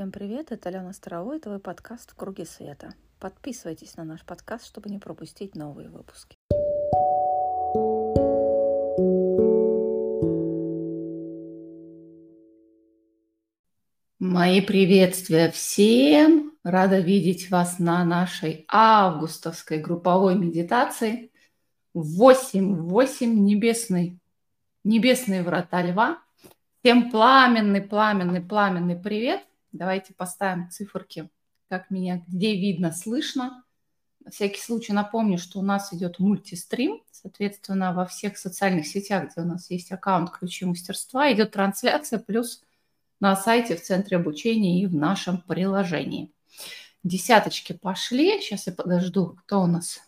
Всем привет, это Алена Старовой, это твой подкаст «В круге света». Подписывайтесь на наш подкаст, чтобы не пропустить новые выпуски. Мои приветствия всем! Рада видеть вас на нашей августовской групповой медитации. 8-8 небесный, небесные врата льва. Всем пламенный, пламенный, пламенный привет. Давайте поставим циферки, как меня где видно, слышно. На всякий случай напомню, что у нас идет мультистрим. Соответственно, во всех социальных сетях, где у нас есть аккаунт «Ключи мастерства», идет трансляция, плюс на сайте, в центре обучения и в нашем приложении. Десяточки пошли. Сейчас я подожду, кто у нас?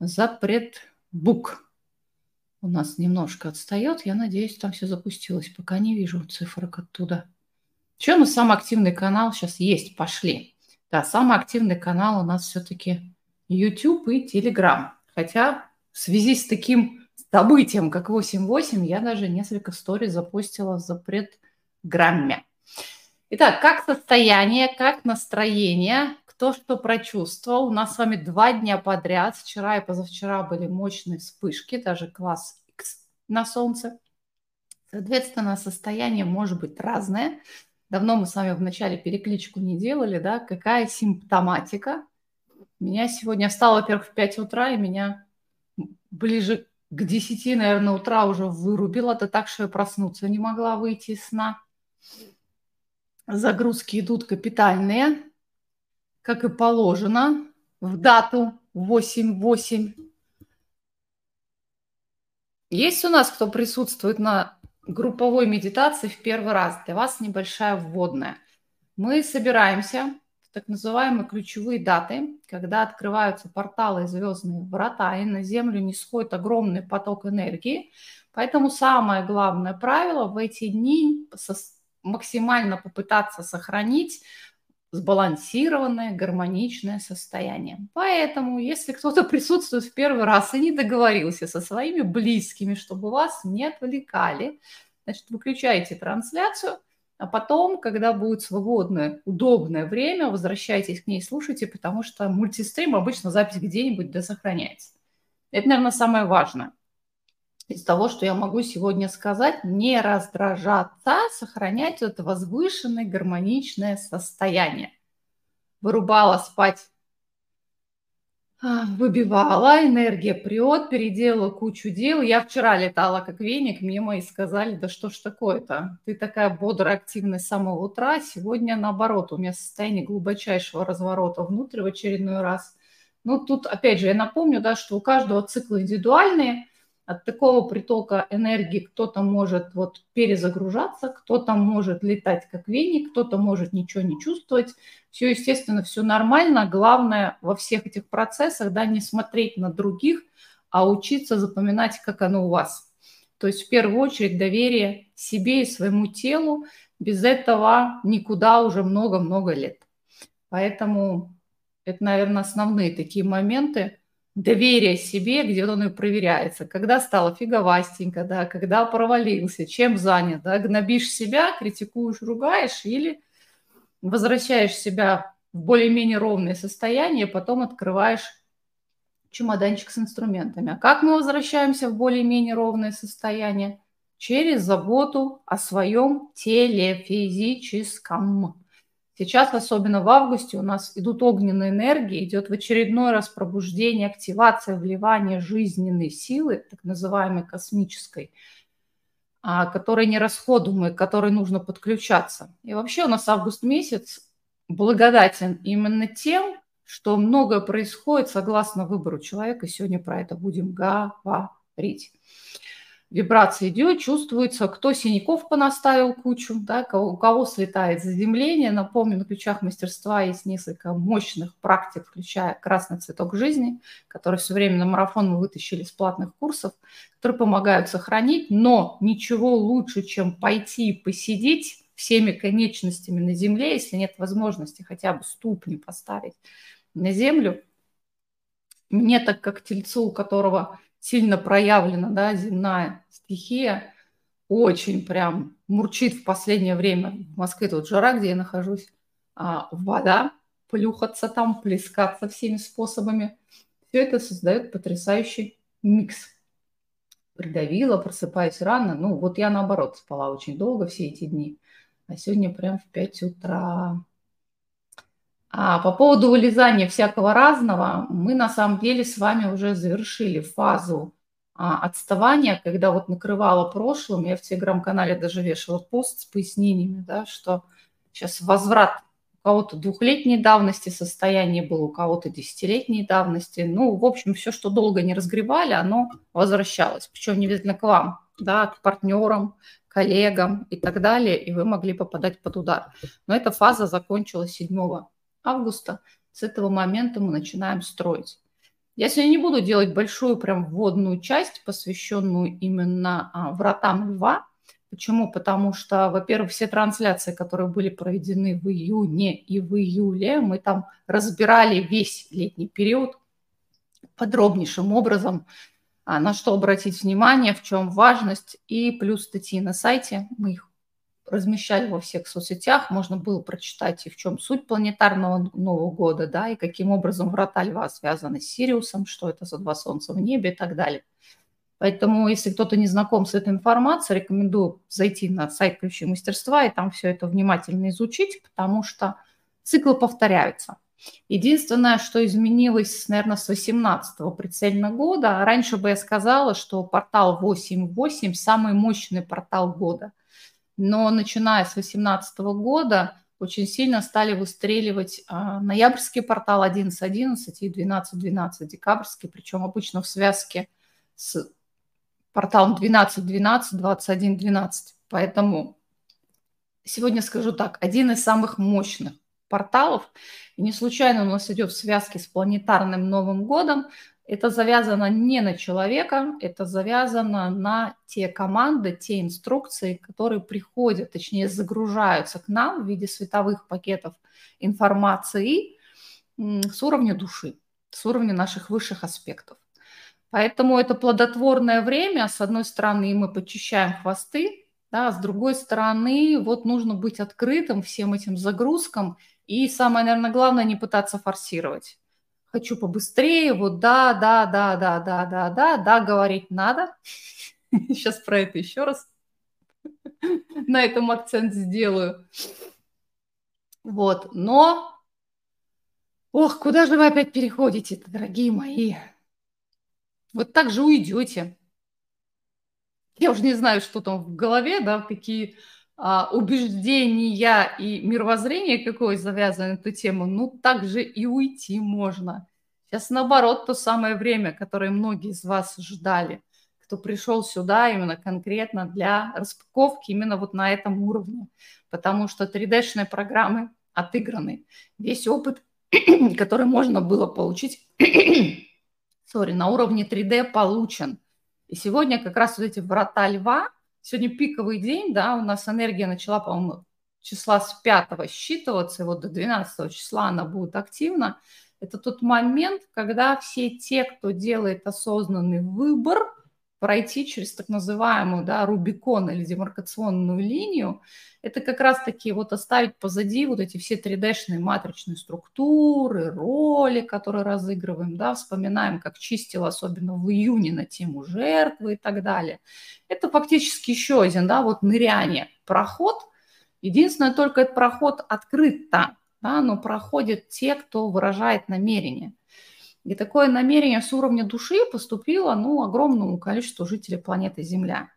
Запретбук. У нас немножко отстает. Я надеюсь, там все запустилось. Пока не вижу цифрок оттуда. Еще у нас самый активный канал сейчас есть, пошли. Да, самый активный канал у нас все-таки YouTube и Telegram. Хотя в связи с таким событием, как 8.8, я даже несколько сториз запустила в запретграмме. Итак, как состояние, как настроение, кто что прочувствовал. У нас с вами два дня подряд, вчера и позавчера были мощные вспышки, даже класс X на Солнце. Соответственно, состояние может быть разное. Давно мы с вами в начале перекличку не делали, да, какая симптоматика. Меня сегодня встала, во-первых, в 5 утра, и меня ближе к 10, наверное, утра уже вырубило. Это так, что я проснуться не могла выйти из сна. Загрузки идут капитальные, как и положено, в дату 8.8. Есть у нас кто присутствует на групповой медитации в первый раз. Для вас небольшая вводная. Мы собираемся в так называемые ключевые даты, когда открываются порталы и звездные врата, и на Землю не сходит огромный поток энергии. Поэтому самое главное правило в эти дни максимально попытаться сохранить сбалансированное, гармоничное состояние. Поэтому, если кто-то присутствует в первый раз и не договорился со своими близкими, чтобы вас не отвлекали, значит, выключайте трансляцию, а потом, когда будет свободное, удобное время, возвращайтесь к ней, слушайте, потому что мультистрим обычно запись где-нибудь досохраняется. Это, наверное, самое важное из того, что я могу сегодня сказать, не раздражаться, сохранять это возвышенное гармоничное состояние. Вырубала спать, а, выбивала, энергия прет, переделала кучу дел. Я вчера летала как веник мимо и сказали, да что ж такое-то, ты такая бодрая, активная с самого утра, сегодня наоборот, у меня состояние глубочайшего разворота внутрь в очередной раз. Ну, тут, опять же, я напомню, да, что у каждого цикла индивидуальные – от такого притока энергии кто-то может вот перезагружаться, кто-то может летать как веник, кто-то может ничего не чувствовать. Все, естественно, все нормально. Главное во всех этих процессах, да, не смотреть на других, а учиться запоминать, как оно у вас. То есть в первую очередь доверие себе и своему телу. Без этого никуда уже много-много лет. Поэтому это, наверное, основные такие моменты – доверие себе, где оно и проверяется. Когда стало фиговастенько, да, когда провалился, чем занят, да, гнобишь себя, критикуешь, ругаешь или возвращаешь себя в более-менее ровное состояние, потом открываешь чемоданчик с инструментами. А как мы возвращаемся в более-менее ровное состояние? Через заботу о своем теле физическом. Сейчас, особенно в августе, у нас идут огненные энергии, идет в очередной раз пробуждение, активация, вливание жизненной силы, так называемой космической, а, которой нерасходуемой, к которой нужно подключаться. И вообще у нас август месяц благодатен именно тем, что многое происходит согласно выбору человека. Сегодня про это будем говорить вибрация идет, чувствуется, кто синяков понаставил кучу, да, у кого слетает заземление. Напомню, на ключах мастерства есть несколько мощных практик, включая красный цветок жизни, который все время на марафон мы вытащили с платных курсов, которые помогают сохранить, но ничего лучше, чем пойти и посидеть всеми конечностями на земле, если нет возможности хотя бы ступни поставить на землю. Мне так как тельцу, у которого сильно проявлена да, земная стихия, очень прям мурчит в последнее время. В Москве тут жара, где я нахожусь. А, вода, плюхаться там, плескаться всеми способами. Все это создает потрясающий микс. Придавила, просыпаюсь рано. Ну, вот я наоборот спала очень долго все эти дни. А сегодня прям в 5 утра. А по поводу вылезания всякого разного, мы на самом деле с вами уже завершили фазу а, отставания, когда вот накрывала прошлым, я в телеграм-канале даже вешала пост с пояснениями, да, что сейчас возврат у кого-то двухлетней давности состояние было, у кого-то десятилетней давности. Ну, в общем, все, что долго не разгревали, оно возвращалось. Причем не обязательно к вам, да, к партнерам, коллегам и так далее, и вы могли попадать под удар. Но эта фаза закончилась 7 августа. С этого момента мы начинаем строить. Я сегодня не буду делать большую прям вводную часть, посвященную именно а, вратам льва. Почему? Потому что, во-первых, все трансляции, которые были проведены в июне и в июле, мы там разбирали весь летний период подробнейшим образом, а, на что обратить внимание, в чем важность, и плюс статьи на сайте, мы их размещали во всех соцсетях, можно было прочитать и в чем суть планетарного Нового года, да, и каким образом врата льва связаны с Сириусом, что это за два солнца в небе и так далее. Поэтому, если кто-то не знаком с этой информацией, рекомендую зайти на сайт Ключи мастерства и там все это внимательно изучить, потому что циклы повторяются. Единственное, что изменилось, наверное, с 18-го прицельного года, раньше бы я сказала, что портал 8.8 – самый мощный портал года – но начиная с 2018 года очень сильно стали выстреливать а, ноябрьский портал 11.11 и 12.12 декабрьский, причем обычно в связке с порталом 12.12, 21.12. Поэтому сегодня скажу так, один из самых мощных порталов, и не случайно у нас идет в связке с планетарным Новым годом, это завязано не на человека, это завязано на те команды, те инструкции, которые приходят, точнее загружаются к нам в виде световых пакетов информации с уровня души, с уровня наших высших аспектов. Поэтому это плодотворное время. С одной стороны, мы почищаем хвосты, да, с другой стороны, вот нужно быть открытым всем этим загрузкам. И самое, наверное, главное, не пытаться форсировать хочу побыстрее, вот да, да, да, да, да, да, да, да, говорить надо. Сейчас про это еще раз на этом акцент сделаю. Вот, но... Ох, куда же вы опять переходите дорогие мои? Вот так же уйдете. Я уже не знаю, что там в голове, да, какие убеждения и мировоззрение какое завязано на эту тему, ну, так же и уйти можно. Сейчас, наоборот, то самое время, которое многие из вас ждали, кто пришел сюда именно конкретно для распаковки именно вот на этом уровне, потому что 3D-шные программы отыграны. Весь опыт, который можно было получить, sorry, на уровне 3D получен. И сегодня как раз вот эти врата льва – Сегодня пиковый день, да, у нас энергия начала, по-моему, числа с 5 считываться, и вот до 12 числа она будет активна. Это тот момент, когда все те, кто делает осознанный выбор, пройти через так называемую да, Рубикон или демаркационную линию, это как раз-таки вот оставить позади вот эти все 3D-шные матричные структуры, роли, которые разыгрываем, да, вспоминаем, как чистил особенно в июне на тему жертвы и так далее. Это фактически еще один, да, вот ныряние, проход. Единственное, только этот проход открыт там, да, но проходят те, кто выражает намерение – и такое намерение с уровня души поступило ну, огромному количеству жителей планеты Земля.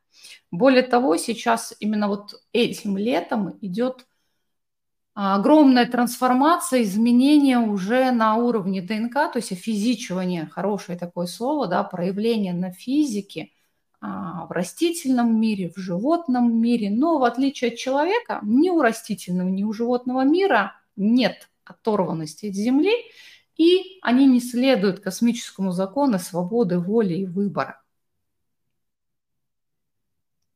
Более того, сейчас именно вот этим летом идет огромная трансформация, изменение уже на уровне ДНК, то есть физичивание, хорошее такое слово, да, проявление на физике а, в растительном мире, в животном мире. Но в отличие от человека, ни у растительного, ни у животного мира нет оторванности от Земли – и они не следуют космическому закону свободы воли и выбора.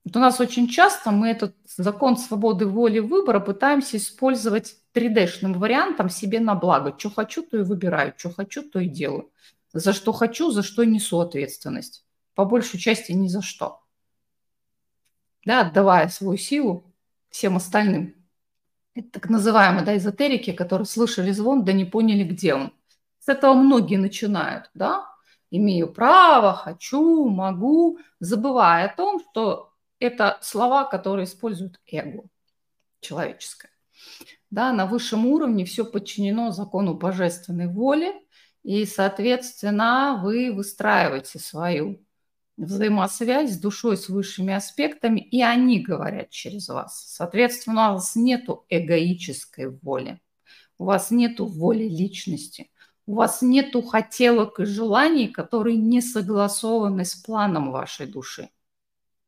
Вот у нас очень часто мы этот закон свободы воли и выбора пытаемся использовать 3D-шным вариантом себе на благо. Что хочу, то и выбираю, что хочу, то и делаю. За что хочу, за что несу ответственность. По большей части ни за что. да, отдавая свою силу всем остальным. Это так называемые да, эзотерики, которые слышали звон, да не поняли, где он. С этого многие начинают, да, имею право, хочу, могу, забывая о том, что это слова, которые используют эго человеческое. Да, на высшем уровне все подчинено закону божественной воли, и, соответственно, вы выстраиваете свою взаимосвязь с душой, с высшими аспектами, и они говорят через вас. Соответственно, у вас нет эгоической воли, у вас нет воли личности, у вас нет хотелок и желаний, которые не согласованы с планом вашей души.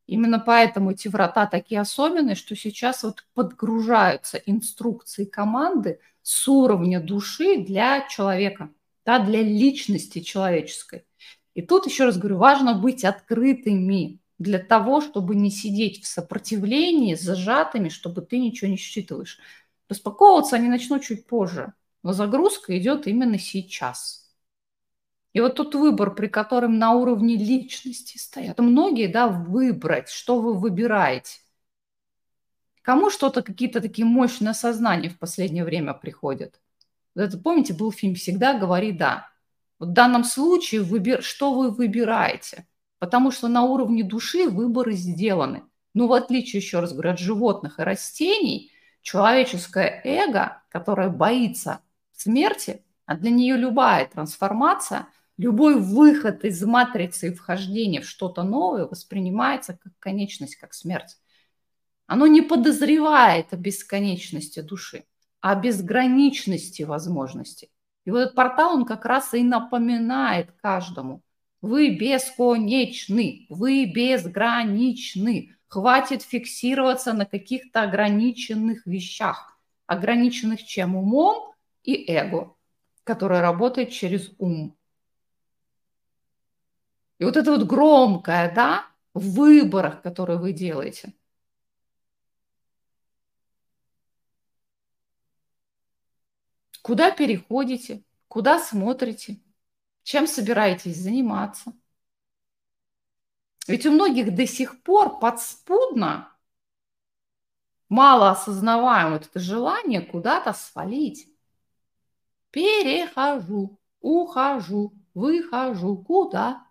Именно поэтому эти врата такие особенные, что сейчас вот подгружаются инструкции команды с уровня души для человека, да, для личности человеческой. И тут, еще раз говорю, важно быть открытыми для того, чтобы не сидеть в сопротивлении, зажатыми, чтобы ты ничего не считываешь. Распаковываться они начнут чуть позже, но загрузка идет именно сейчас. И вот тут выбор, при котором на уровне личности стоят. Многие, да, выбрать, что вы выбираете. Кому что-то, какие-то такие мощные осознания в последнее время приходят. Вот это, помните, был фильм «Всегда говори да». Вот в данном случае выбир, что вы выбираете? Потому что на уровне души выборы сделаны. Но в отличие, еще раз говорю, от животных и растений, человеческое эго, которое боится смерти, а для нее любая трансформация, любой выход из матрицы и вхождение в что-то новое воспринимается как конечность, как смерть. Оно не подозревает о бесконечности души, а о безграничности возможностей. И вот этот портал, он как раз и напоминает каждому. Вы бесконечны, вы безграничны. Хватит фиксироваться на каких-то ограниченных вещах. Ограниченных чем? Умом и эго, которое работает через ум. И вот это вот громкое, да, в выборах, которые вы делаете. Куда переходите? Куда смотрите? Чем собираетесь заниматься? Ведь у многих до сих пор подспудно, мало осознаваем вот это желание куда-то свалить. Перехожу, ухожу, выхожу. Куда?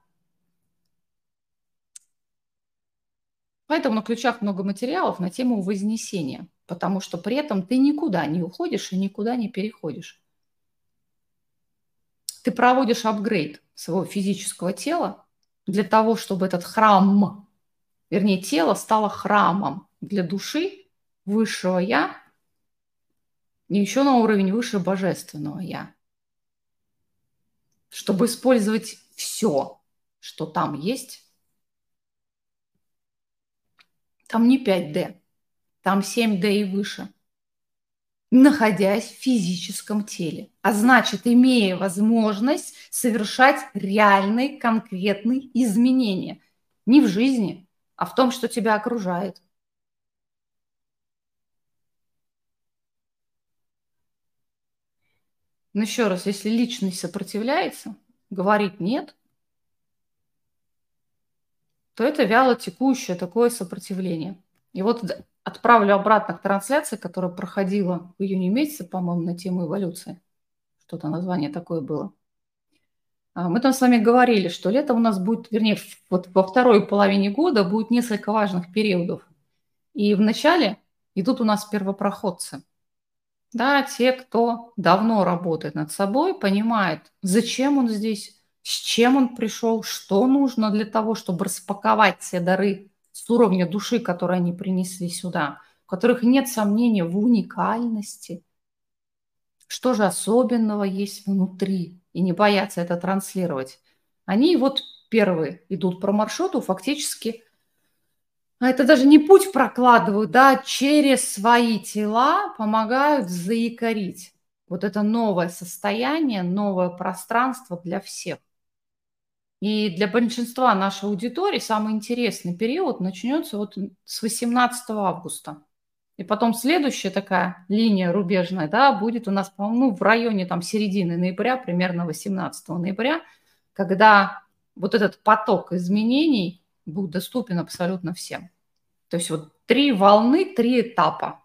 Поэтому на ключах много материалов на тему вознесения – потому что при этом ты никуда не уходишь и никуда не переходишь. Ты проводишь апгрейд своего физического тела для того, чтобы этот храм, вернее, тело стало храмом для души высшего Я еще на уровень выше божественного Я. Чтобы использовать все, что там есть. Там не 5D, там 7D и выше, находясь в физическом теле, а значит, имея возможность совершать реальные, конкретные изменения. Не в жизни, а в том, что тебя окружает. Но еще раз, если личность сопротивляется, говорит нет, то это вяло текущее такое сопротивление. И вот отправлю обратно к трансляции, которая проходила в июне месяце, по-моему, на тему эволюции. Что-то название такое было. А, мы там с вами говорили, что лето у нас будет, вернее, вот во второй половине года будет несколько важных периодов. И в начале идут у нас первопроходцы. Да, те, кто давно работает над собой, понимает, зачем он здесь, с чем он пришел, что нужно для того, чтобы распаковать все дары с уровня души, которые они принесли сюда, у которых нет сомнения в уникальности, что же особенного есть внутри, и не боятся это транслировать. Они вот первые идут по маршруту, фактически это даже не путь прокладывают, да, через свои тела помогают заикарить. Вот это новое состояние, новое пространство для всех. И для большинства нашей аудитории самый интересный период начнется вот с 18 августа. И потом следующая такая линия рубежная, да, будет у нас, ну, в районе там середины ноября, примерно 18 ноября, когда вот этот поток изменений будет доступен абсолютно всем. То есть вот три волны, три этапа.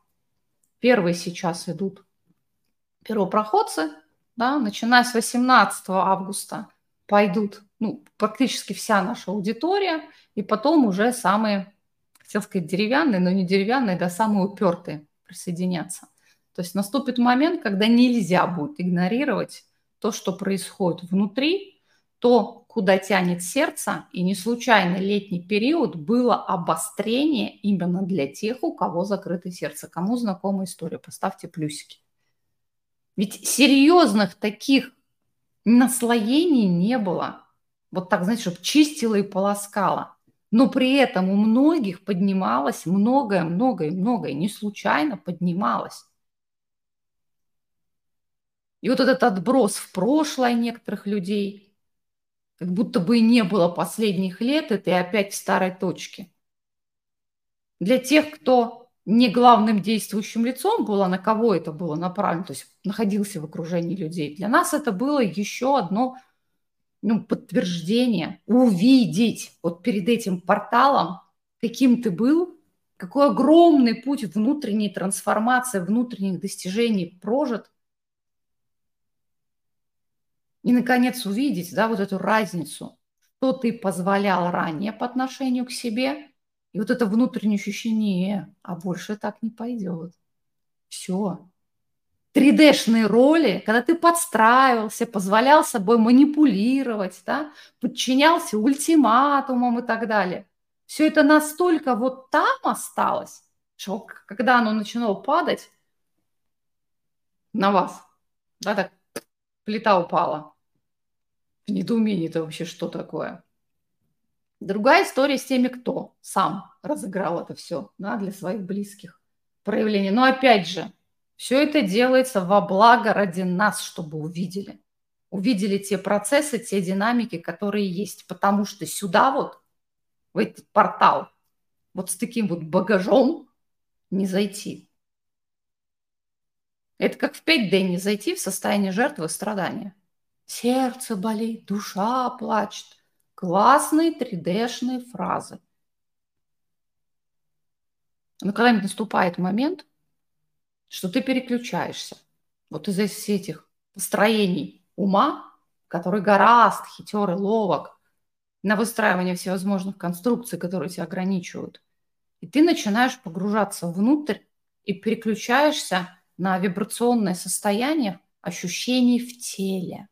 Первые сейчас идут первопроходцы, да, начиная с 18 августа пойдут ну, практически вся наша аудитория, и потом уже самые, хотел сказать, деревянные, но не деревянные, да, самые упертые присоединятся. То есть наступит момент, когда нельзя будет игнорировать то, что происходит внутри, то, куда тянет сердце, и не случайно летний период было обострение именно для тех, у кого закрыто сердце. Кому знакома история, поставьте плюсики. Ведь серьезных таких наслоений не было. Вот так, знаете, чтобы чистила и полоскала. Но при этом у многих поднималось многое, многое, многое, не случайно поднималось. И вот этот отброс в прошлое некоторых людей, как будто бы и не было последних лет, и опять в старой точке. Для тех, кто не главным действующим лицом было, на кого это было направлено, то есть находился в окружении людей. Для нас это было еще одно ну, подтверждение, увидеть вот перед этим порталом, каким ты был, какой огромный путь внутренней трансформации, внутренних достижений прожит. И, наконец, увидеть да, вот эту разницу, что ты позволял ранее по отношению к себе – и вот это внутреннее ощущение, а больше так не пойдет. Все. 3D-шные роли, когда ты подстраивался, позволял собой манипулировать, да, подчинялся ультиматумам и так далее. Все это настолько вот там осталось, что когда оно начинало падать на вас, да, так плита упала. В недоумении это вообще что такое? Другая история с теми, кто сам разыграл это все да, для своих близких проявлений. Но опять же, все это делается во благо ради нас, чтобы увидели. Увидели те процессы, те динамики, которые есть. Потому что сюда вот, в этот портал, вот с таким вот багажом не зайти. Это как в 5D не зайти в состояние жертвы страдания. Сердце болит, душа плачет. Классные 3D-шные фразы. Но когда-нибудь наступает момент, что ты переключаешься. Вот из всех этих построений ума, который гораст, хитер и ловок, на выстраивание всевозможных конструкций, которые тебя ограничивают. И ты начинаешь погружаться внутрь и переключаешься на вибрационное состояние ощущений в теле.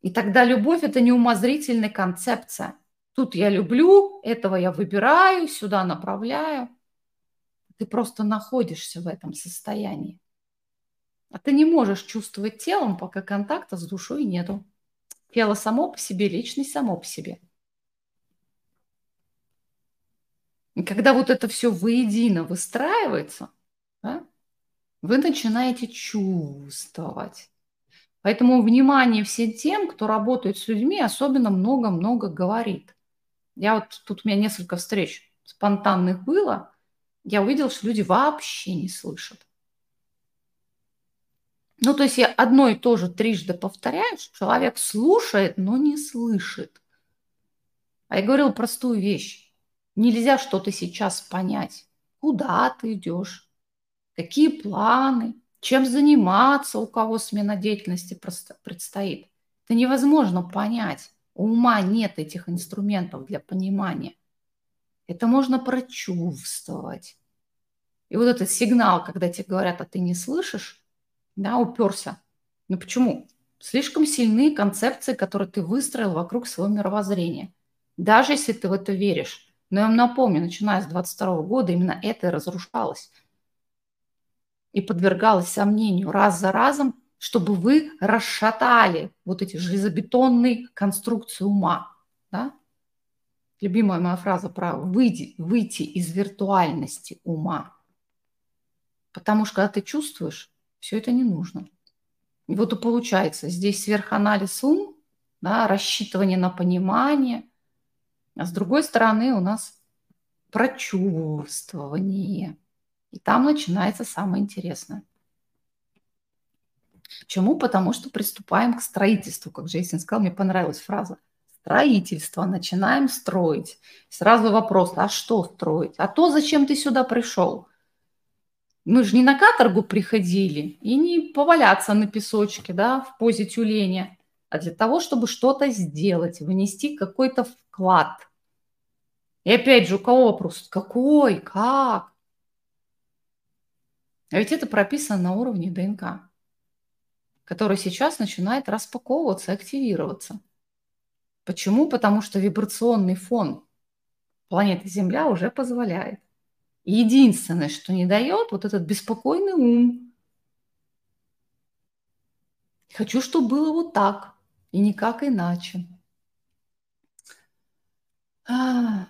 И тогда любовь – это не умозрительная концепция. Тут я люблю, этого я выбираю, сюда направляю. Ты просто находишься в этом состоянии. А ты не можешь чувствовать телом, пока контакта с душой нету. Тело само по себе, личность само по себе. И когда вот это все воедино выстраивается, да, вы начинаете чувствовать. Поэтому внимание всем тем, кто работает с людьми, особенно много-много говорит. Я вот тут у меня несколько встреч спонтанных было, я увидела, что люди вообще не слышат. Ну, то есть я одно и то же трижды повторяю, что человек слушает, но не слышит. А я говорила простую вещь. Нельзя что-то сейчас понять. Куда ты идешь? Какие планы? Чем заниматься, у кого смена деятельности предстоит. Это невозможно понять. У ума нет этих инструментов для понимания. Это можно прочувствовать. И вот этот сигнал, когда тебе говорят, а ты не слышишь, да, уперся. Ну почему? Слишком сильные концепции, которые ты выстроил вокруг своего мировоззрения. Даже если ты в это веришь. Но я вам напомню, начиная с 22 года именно это и разрушалось и подвергалась сомнению раз за разом, чтобы вы расшатали вот эти железобетонные конструкции ума. Да? Любимая моя фраза про выйти, выйти из виртуальности ума. Потому что когда ты чувствуешь, все это не нужно. И вот и получается, здесь сверханализ ум, да, рассчитывание на понимание, а с другой стороны у нас прочувствование – и там начинается самое интересное. Почему? Потому что приступаем к строительству. Как Джейсон сказал, мне понравилась фраза. строительство, начинаем строить. Сразу вопрос, а что строить? А то, зачем ты сюда пришел? Мы же не на каторгу приходили и не поваляться на песочке, да, в позе тюленя, а для того, чтобы что-то сделать, внести какой-то вклад. И опять же, у кого вопрос? Какой? Как? А ведь это прописано на уровне ДНК, который сейчас начинает распаковываться, активироваться. Почему? Потому что вибрационный фон планеты Земля уже позволяет. Единственное, что не дает, вот этот беспокойный ум. Хочу, чтобы было вот так и никак иначе. А,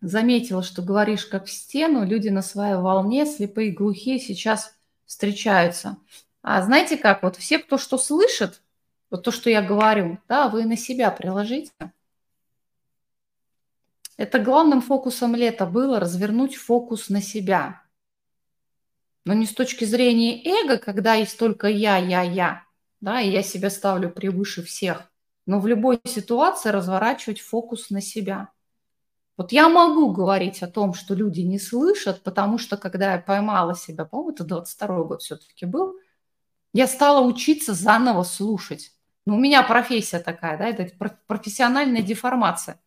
заметила, что говоришь как в стену, люди на своей волне, слепые и глухие сейчас встречаются. А знаете как, вот все, кто что слышит, вот то, что я говорю, да, вы на себя приложите. Это главным фокусом лета было развернуть фокус на себя. Но не с точки зрения эго, когда есть только я, я, я, да, и я себя ставлю превыше всех, но в любой ситуации разворачивать фокус на себя. Вот я могу говорить о том, что люди не слышат, потому что когда я поймала себя, по-моему, это 22 год все-таки был, я стала учиться заново слушать. Ну, у меня профессия такая, да, это профессиональная деформация.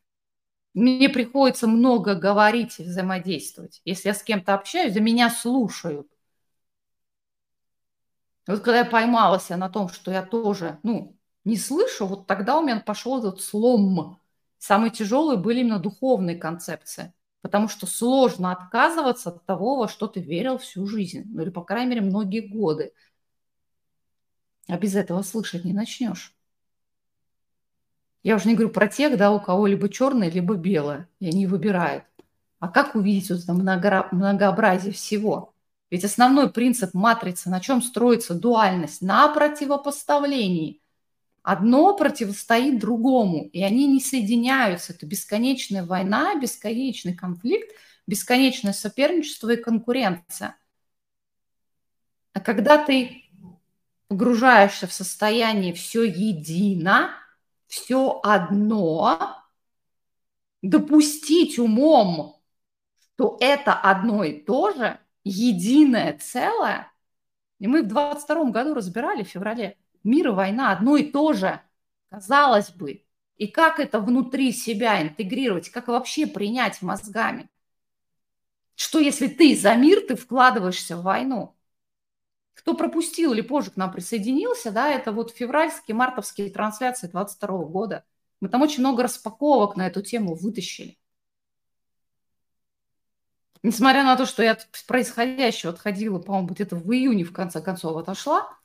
Мне приходится много говорить и взаимодействовать. Если я с кем-то общаюсь, за меня слушают. Вот когда я поймалась на том, что я тоже, ну, не слышу, вот тогда у меня пошел этот слом. Самые тяжелые были именно духовные концепции, потому что сложно отказываться от того, во что ты верил всю жизнь, ну или, по крайней мере, многие годы. А без этого слышать не начнешь. Я уже не говорю про тех, да, у кого либо черное, либо белое, и они выбирают. А как увидеть вот это многообразие всего? Ведь основной принцип матрицы, на чем строится дуальность? На противопоставлении. Одно противостоит другому, и они не соединяются. Это бесконечная война, бесконечный конфликт, бесконечное соперничество и конкуренция. А когда ты погружаешься в состояние все едино, все одно, допустить умом, что это одно и то же, единое целое. И мы в 22 году разбирали в феврале мир и война одно и то же, казалось бы. И как это внутри себя интегрировать, как вообще принять мозгами? Что если ты за мир, ты вкладываешься в войну? Кто пропустил или позже к нам присоединился, да, это вот февральские, мартовские трансляции 22 года. Мы там очень много распаковок на эту тему вытащили. Несмотря на то, что я от происходящего отходила, по-моему, где-то в июне, в конце концов, отошла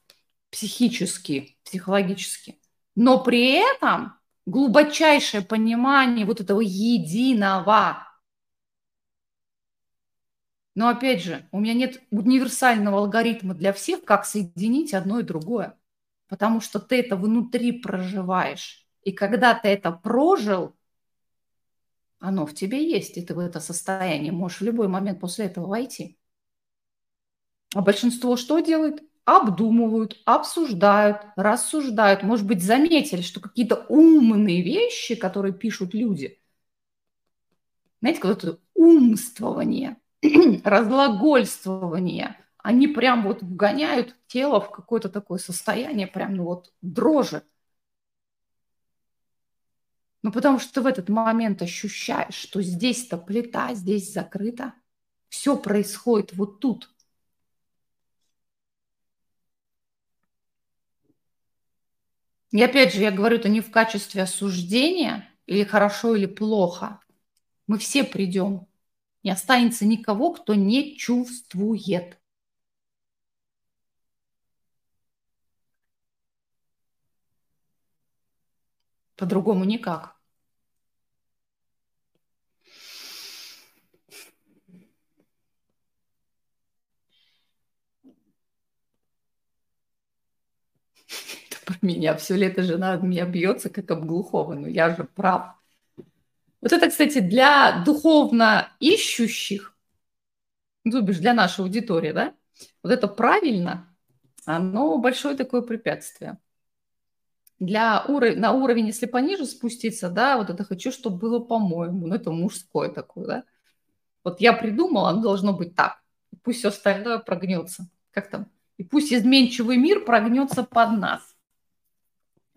психически, психологически, но при этом глубочайшее понимание вот этого единого но опять же, у меня нет универсального алгоритма для всех, как соединить одно и другое. Потому что ты это внутри проживаешь. И когда ты это прожил, оно в тебе есть, и ты в это состояние можешь в любой момент после этого войти. А большинство что делает? Обдумывают, обсуждают, рассуждают. Может быть, заметили, что какие-то умные вещи, которые пишут люди, знаете, какое-то умствование – разглагольствование, они прям вот вгоняют тело в какое-то такое состояние, прям ну вот дрожи. Ну, потому что ты в этот момент ощущаешь, что здесь-то плита, здесь закрыта. Все происходит вот тут. И опять же, я говорю это не в качестве осуждения, или хорошо, или плохо. Мы все придем не останется никого, кто не чувствует. По-другому никак. Меня. Все лето жена меня бьется, как об глухого, но я же прав. Вот это, кстати, для духовно ищущих, ну, для нашей аудитории, да, вот это правильно, оно большое такое препятствие. для уровня, на уровень, если пониже спуститься, да, вот это хочу, чтобы было по-моему. Ну, это мужское такое, да. Вот я придумала, оно должно быть так. Пусть все остальное прогнется. Как там? И пусть изменчивый мир прогнется под нас.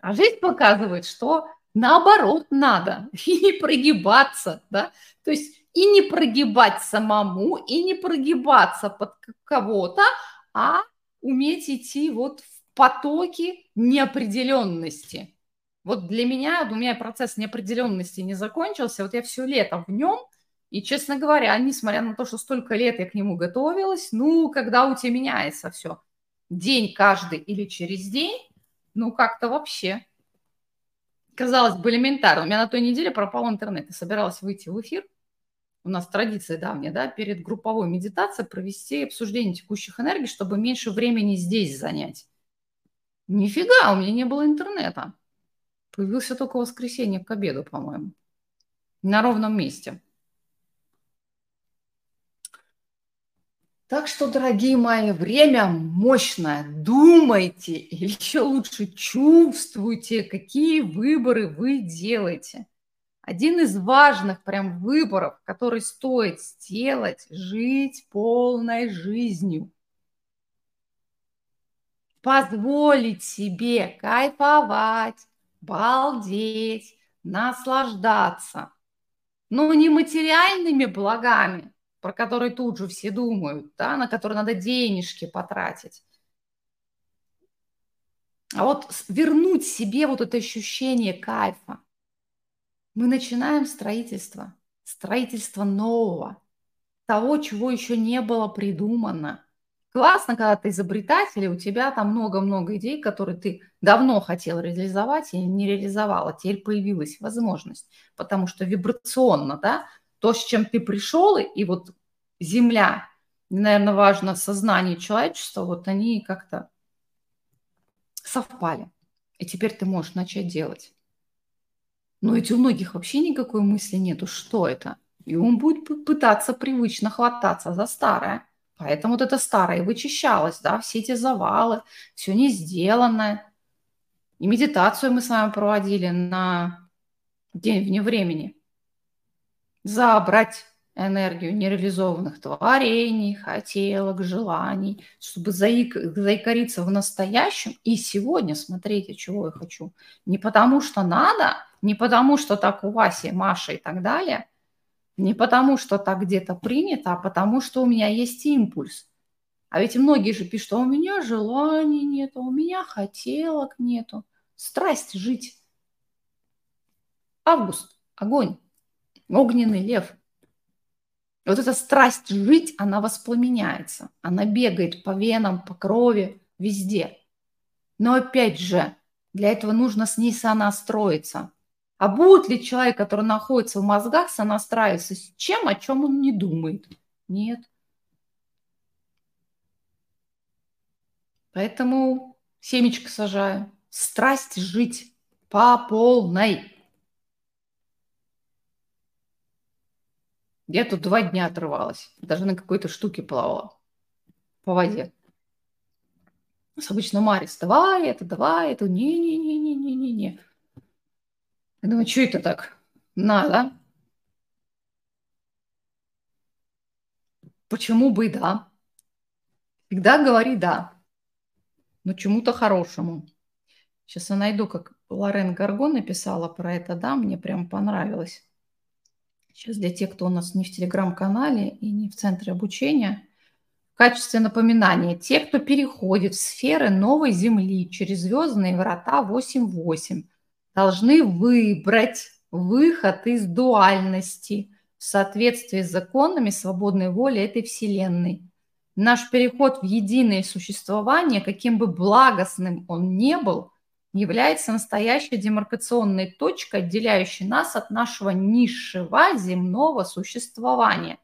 А жизнь показывает, что наоборот надо. И не прогибаться, да. То есть и не прогибать самому, и не прогибаться под кого-то, а уметь идти вот в потоки неопределенности. Вот для меня, у меня процесс неопределенности не закончился, вот я все лето в нем, и, честно говоря, несмотря на то, что столько лет я к нему готовилась, ну, когда у тебя меняется все, день каждый или через день, ну, как-то вообще. Казалось бы, элементарно. У меня на той неделе пропал интернет. Я собиралась выйти в эфир. У нас традиция давняя, да, перед групповой медитацией провести обсуждение текущих энергий, чтобы меньше времени здесь занять. Нифига, у меня не было интернета. Появился только воскресенье к обеду, по-моему. На ровном месте. Так что, дорогие мои, время мощное. Думайте, или еще лучше чувствуйте, какие выборы вы делаете. Один из важных прям выборов, который стоит сделать, жить полной жизнью позволить себе кайфовать, балдеть, наслаждаться. Но не материальными благами, про которые тут же все думают, да, на которые надо денежки потратить. А вот вернуть себе вот это ощущение кайфа. Мы начинаем строительство, строительство нового, того, чего еще не было придумано – Классно, когда ты изобретатель, и у тебя там много-много идей, которые ты давно хотел реализовать и не реализовала. Теперь появилась возможность, потому что вибрационно, да, то, с чем ты пришел, и вот Земля, наверное, важно сознание человечества, вот они как-то совпали. И теперь ты можешь начать делать. Но ведь у многих вообще никакой мысли нету, что это. И он будет пытаться привычно хвататься за старое – Поэтому вот это старое вычищалось, да, все эти завалы, все не сделанное. И медитацию мы с вами проводили на день вне времени. Забрать энергию нереализованных творений, хотелок, желаний, чтобы заик, заикариться в настоящем и сегодня смотрите, чего я хочу. Не потому что надо, не потому что так у Васи, Маши и так далее, не потому, что так где-то принято, а потому, что у меня есть импульс. А ведь многие же пишут, что у меня желаний нет, у меня хотелок нету. Страсть жить. Август, огонь, огненный лев. Вот эта страсть жить, она воспламеняется. Она бегает по венам, по крови, везде. Но опять же, для этого нужно с ней сонастроиться. А будет ли человек, который находится в мозгах, сонастраиваться с чем, о чем он не думает? Нет. Поэтому семечко сажаю. Страсть жить по полной. Я тут два дня отрывалась. Даже на какой-то штуке плавала по воде. Обычно Марис, давай это, давай это, не-не-не-не-не-не-не. Я думаю, что это так? Надо. Почему бы и да? Всегда говори да. Но чему-то хорошему. Сейчас я найду, как Лорен Гаргон написала про это, да, мне прям понравилось. Сейчас для тех, кто у нас не в телеграм-канале и не в центре обучения, в качестве напоминания, те, кто переходит в сферы новой Земли через звездные врата 8.8, должны выбрать выход из дуальности в соответствии с законами свободной воли этой Вселенной. Наш переход в единое существование, каким бы благостным он не был, является настоящей демаркационной точкой, отделяющей нас от нашего низшего земного существования.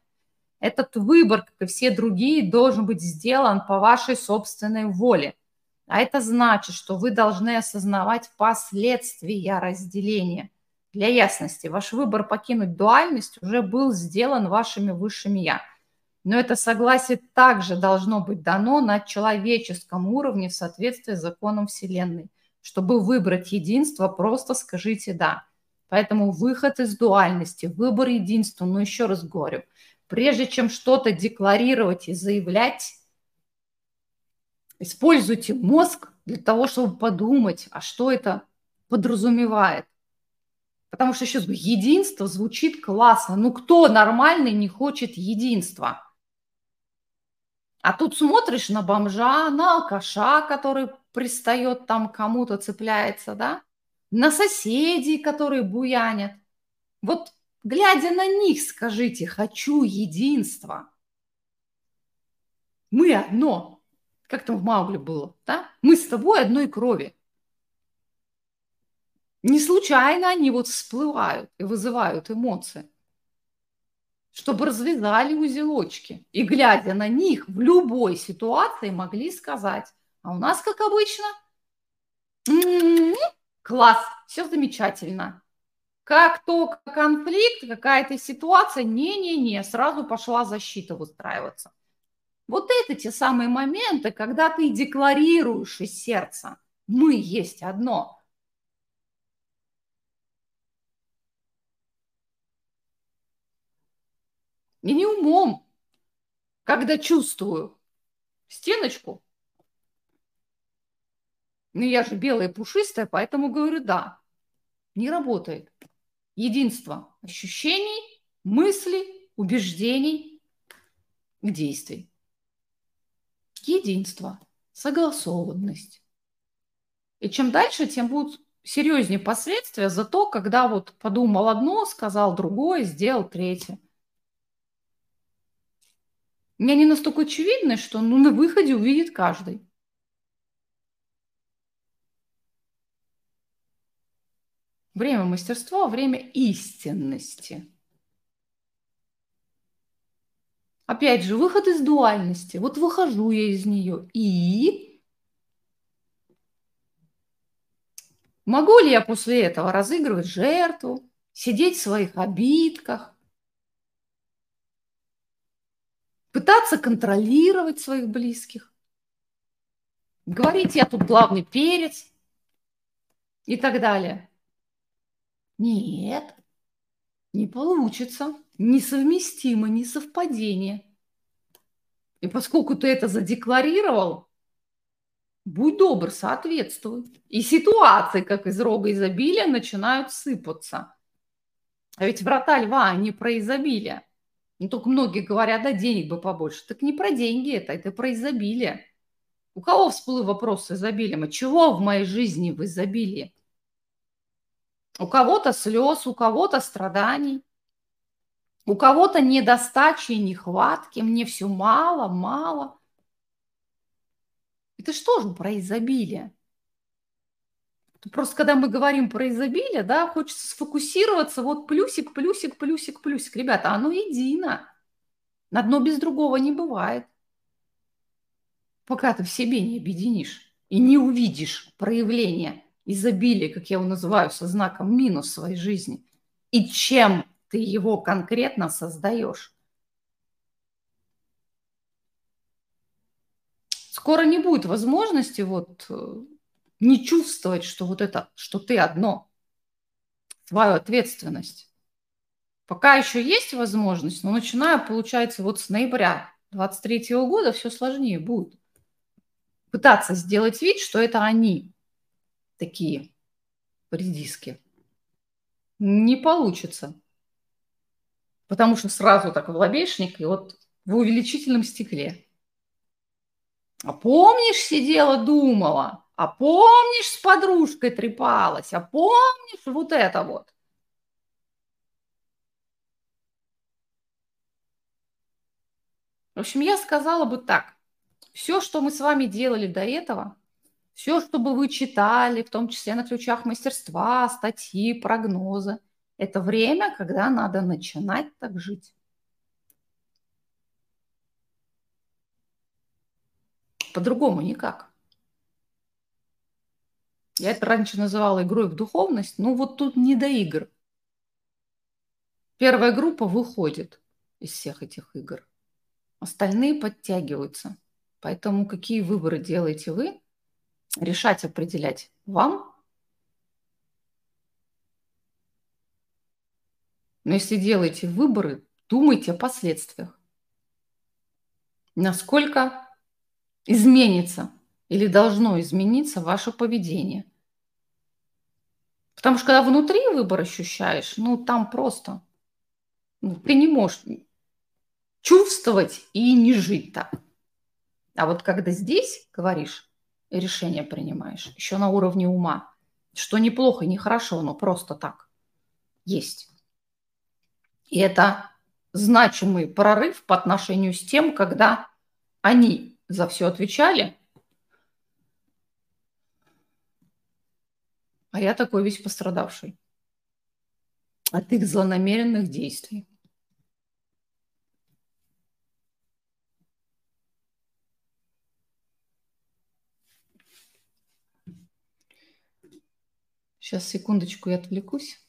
Этот выбор, как и все другие, должен быть сделан по вашей собственной воле – а это значит, что вы должны осознавать последствия разделения. Для ясности, ваш выбор покинуть дуальность уже был сделан вашими высшими «я». Но это согласие также должно быть дано на человеческом уровне в соответствии с законом Вселенной, Чтобы выбрать единство, просто скажите «да». Поэтому выход из дуальности, выбор единства, но еще раз говорю, прежде чем что-то декларировать и заявлять, используйте мозг для того, чтобы подумать, а что это подразумевает. Потому что еще единство звучит классно. Ну кто нормальный не хочет единства? А тут смотришь на бомжа, на алкаша, который пристает там кому-то, цепляется, да? На соседей, которые буянят. Вот глядя на них, скажите, хочу единства. Мы одно. Как там в Маугле было, да? Мы с тобой одной крови. Не случайно они вот всплывают и вызывают эмоции. Чтобы развязали узелочки. И глядя на них в любой ситуации могли сказать, а у нас, как обычно, м-м-м, класс, все замечательно. Как только конфликт, какая-то ситуация, не-не-не, сразу пошла защита выстраиваться. Вот это те самые моменты, когда ты декларируешь из сердца, мы есть одно – И не умом, когда чувствую стеночку. Ну, я же белая пушистая, поэтому говорю да. Не работает. Единство ощущений, мыслей, убеждений к действий. Единство, согласованность. И чем дальше, тем будут серьезнее последствия за то, когда вот подумал одно, сказал другое, сделал третье. Меня не настолько очевидно, что ну, на выходе увидит каждый. Время мастерства, время истинности. Опять же, выход из дуальности. Вот выхожу я из нее. И могу ли я после этого разыгрывать жертву, сидеть в своих обидках, пытаться контролировать своих близких, говорить, я тут главный перец и так далее. Нет, не получится, несовместимо, несовпадение. И поскольку ты это задекларировал, будь добр, соответствуй. И ситуации, как из рога изобилия, начинают сыпаться. А ведь врата льва, они про изобилие. Ну, только многие говорят, да, денег бы побольше. Так не про деньги это, это про изобилие. У кого всплыл вопрос с изобилием? А чего в моей жизни в изобилии? У кого-то слез, у кого-то страданий, у кого-то недостачи и нехватки. Мне все мало, мало. Это что же про изобилие? Просто когда мы говорим про изобилие, да, хочется сфокусироваться, вот плюсик, плюсик, плюсик, плюсик. Ребята, оно едино. Одно без другого не бывает. Пока ты в себе не объединишь и не увидишь проявление изобилия, как я его называю, со знаком минус в своей жизни, и чем ты его конкретно создаешь. Скоро не будет возможности вот э, не чувствовать, что вот это, что ты одно, свою ответственность. Пока еще есть возможность, но начиная, получается, вот с ноября 23 года все сложнее будет. Пытаться сделать вид, что это они такие редиски. Не получится. Потому что сразу так в лобешник и вот в увеличительном стекле. А помнишь, сидела, думала – а помнишь, с подружкой трепалась? А помнишь вот это вот? В общем, я сказала бы так. Все, что мы с вами делали до этого, все, что бы вы читали, в том числе на ключах мастерства, статьи, прогнозы, это время, когда надо начинать так жить. По-другому никак. Я это раньше называла игрой в духовность. Ну вот тут не до игр. Первая группа выходит из всех этих игр. Остальные подтягиваются. Поэтому какие выборы делаете вы, решать, определять Вам? Но если делаете выборы, думайте о последствиях. Насколько изменится или должно измениться ваше поведение. Потому что когда внутри выбор ощущаешь, ну там просто ну, ты не можешь чувствовать и не жить так. А вот когда здесь говоришь, решение принимаешь, еще на уровне ума, что неплохо, не хорошо, но просто так. Есть. И это значимый прорыв по отношению с тем, когда они за все отвечали, а я такой весь пострадавший. От их злонамеренных действий. Сейчас, секундочку, я отвлекусь.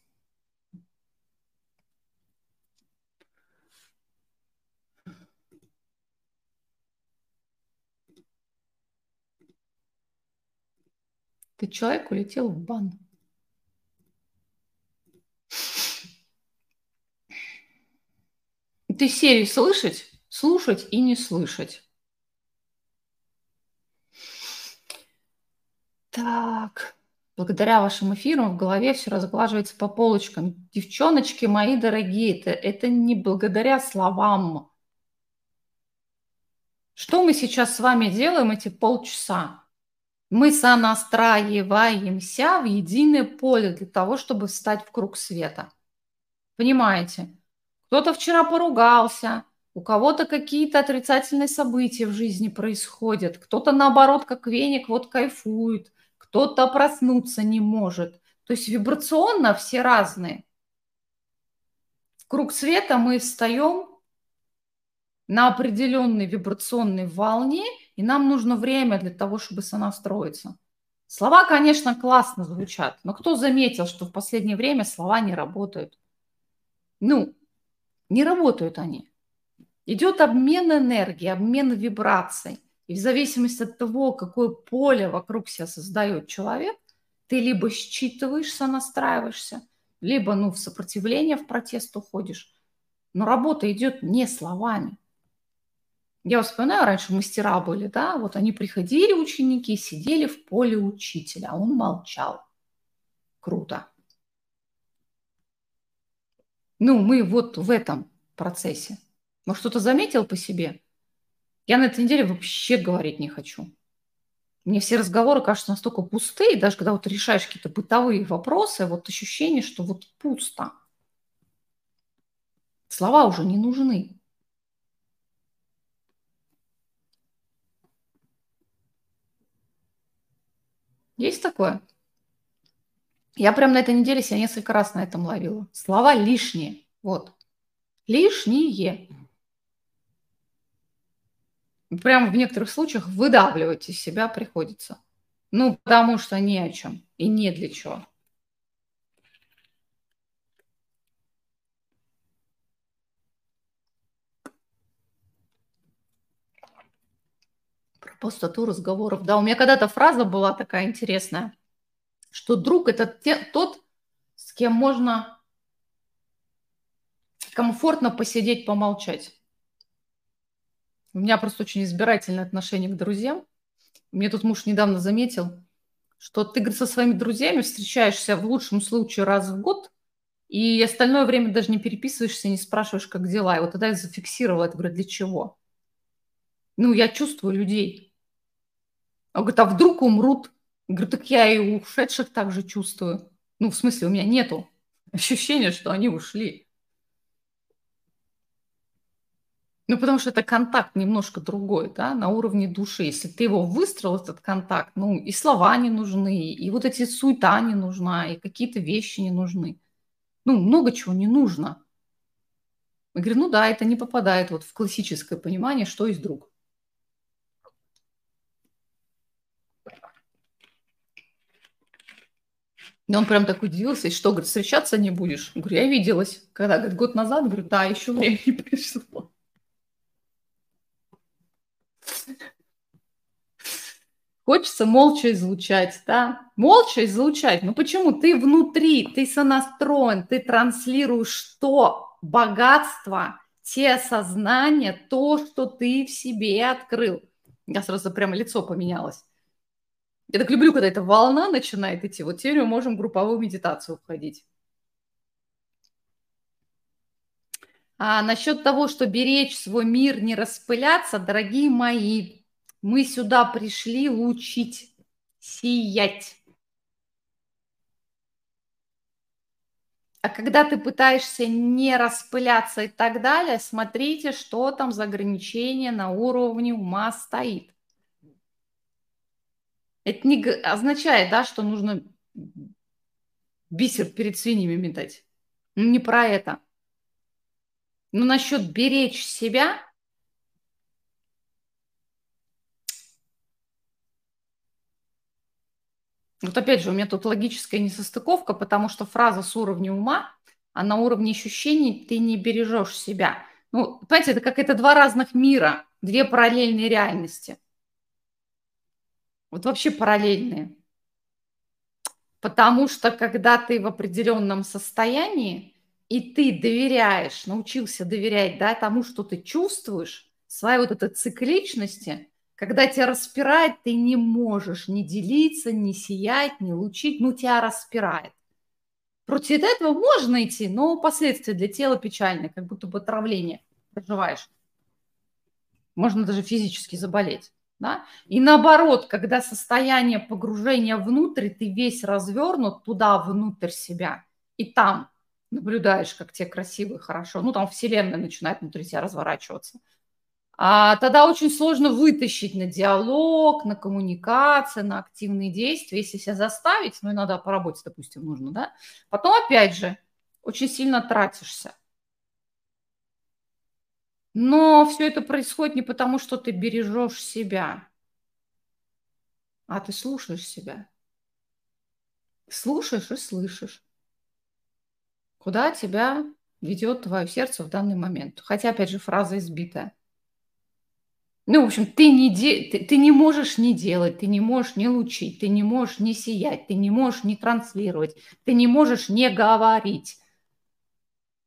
Ты человек улетел в бан. Ты серию слышать, слушать и не слышать. Так. Благодаря вашим эфирам в голове все разглаживается по полочкам. Девчоночки мои дорогие, это, это не благодаря словам. Что мы сейчас с вами делаем эти полчаса? Мы сонастраиваемся в единое поле для того, чтобы встать в круг света. Понимаете? Кто-то вчера поругался, у кого-то какие-то отрицательные события в жизни происходят, кто-то наоборот, как веник, вот кайфует – кто-то проснуться не может. То есть вибрационно все разные. В круг света мы встаем на определенной вибрационной волне, и нам нужно время для того, чтобы сонастроиться. Слова, конечно, классно звучат, но кто заметил, что в последнее время слова не работают? Ну, не работают они. Идет обмен энергии, обмен вибраций. И в зависимости от того, какое поле вокруг себя создает человек, ты либо считываешься, настраиваешься, либо ну, в сопротивление, в протест уходишь. Но работа идет не словами. Я вспоминаю, раньше мастера были, да, вот они приходили, ученики, сидели в поле учителя, а он молчал. Круто. Ну, мы вот в этом процессе. Может, кто-то заметил по себе? Я на этой неделе вообще говорить не хочу. Мне все разговоры кажутся настолько пустые, даже когда вот решаешь какие-то бытовые вопросы, вот ощущение, что вот пусто. Слова уже не нужны. Есть такое? Я прям на этой неделе себя несколько раз на этом ловила. Слова лишние. Вот. Лишние прям в некоторых случаях выдавливать из себя приходится. Ну, потому что ни о чем и не для чего. Про пустоту разговоров. Да, у меня когда-то фраза была такая интересная, что друг – это те, тот, с кем можно комфортно посидеть, помолчать. У меня просто очень избирательное отношение к друзьям. Мне тут муж недавно заметил, что ты, говорит, со своими друзьями встречаешься в лучшем случае раз в год, и остальное время даже не переписываешься, не спрашиваешь, как дела. И вот тогда я зафиксировала это, говорю, для чего? Ну, я чувствую людей. Он говорит, а вдруг умрут? Я говорю, так я и ушедших также чувствую. Ну, в смысле, у меня нету ощущения, что они ушли. Ну, потому что это контакт немножко другой, да, на уровне души. Если ты его выстроил, этот контакт, ну, и слова не нужны, и вот эти суета не нужна, и какие-то вещи не нужны. Ну, много чего не нужно. Я говорю, ну да, это не попадает вот в классическое понимание, что есть друг. И он прям так удивился, и что, говорит, встречаться не будешь? Я говорю, я виделась. Когда, говорит, год назад, говорю, да, еще время не пришло. Хочется молча излучать, да? Молча излучать. Ну почему? Ты внутри, ты сонастроен, ты транслируешь что? Богатство, те сознания, то, что ты в себе открыл. Я сразу прямо лицо поменялось. Я так люблю, когда эта волна начинает идти. Вот теперь мы можем в групповую медитацию входить. А насчет того, что беречь свой мир, не распыляться, дорогие мои, мы сюда пришли учить, сиять. А когда ты пытаешься не распыляться и так далее, смотрите, что там за ограничение на уровне ума стоит. Это не означает, да, что нужно бисер перед свиньями метать. Ну, не про это. Но насчет беречь себя, Вот опять же, у меня тут логическая несостыковка, потому что фраза с уровня ума, а на уровне ощущений ты не бережешь себя. Ну, понимаете, это как это два разных мира, две параллельные реальности. Вот вообще параллельные. Потому что когда ты в определенном состоянии, и ты доверяешь, научился доверять да, тому, что ты чувствуешь, своей вот этой цикличности, когда тебя распирает, ты не можешь ни делиться, ни сиять, ни лучить, ну тебя распирает. Против этого можно идти, но последствия для тела печальные, как будто бы отравление проживаешь. Можно даже физически заболеть. Да? И наоборот, когда состояние погружения внутрь, ты весь развернут туда, внутрь себя, и там наблюдаешь, как тебе красиво и хорошо. Ну, там вселенная начинает внутри тебя разворачиваться – а тогда очень сложно вытащить на диалог, на коммуникацию, на активные действия, если себя заставить, ну, иногда по работе, допустим, нужно, да, потом опять же очень сильно тратишься. Но все это происходит не потому, что ты бережешь себя, а ты слушаешь себя. Слушаешь и слышишь, куда тебя ведет твое сердце в данный момент. Хотя, опять же, фраза избитая. Ну, в общем, ты не, де... ты, ты не можешь не делать, ты не можешь не лучить, ты не можешь не сиять, ты не можешь не транслировать, ты не можешь не говорить.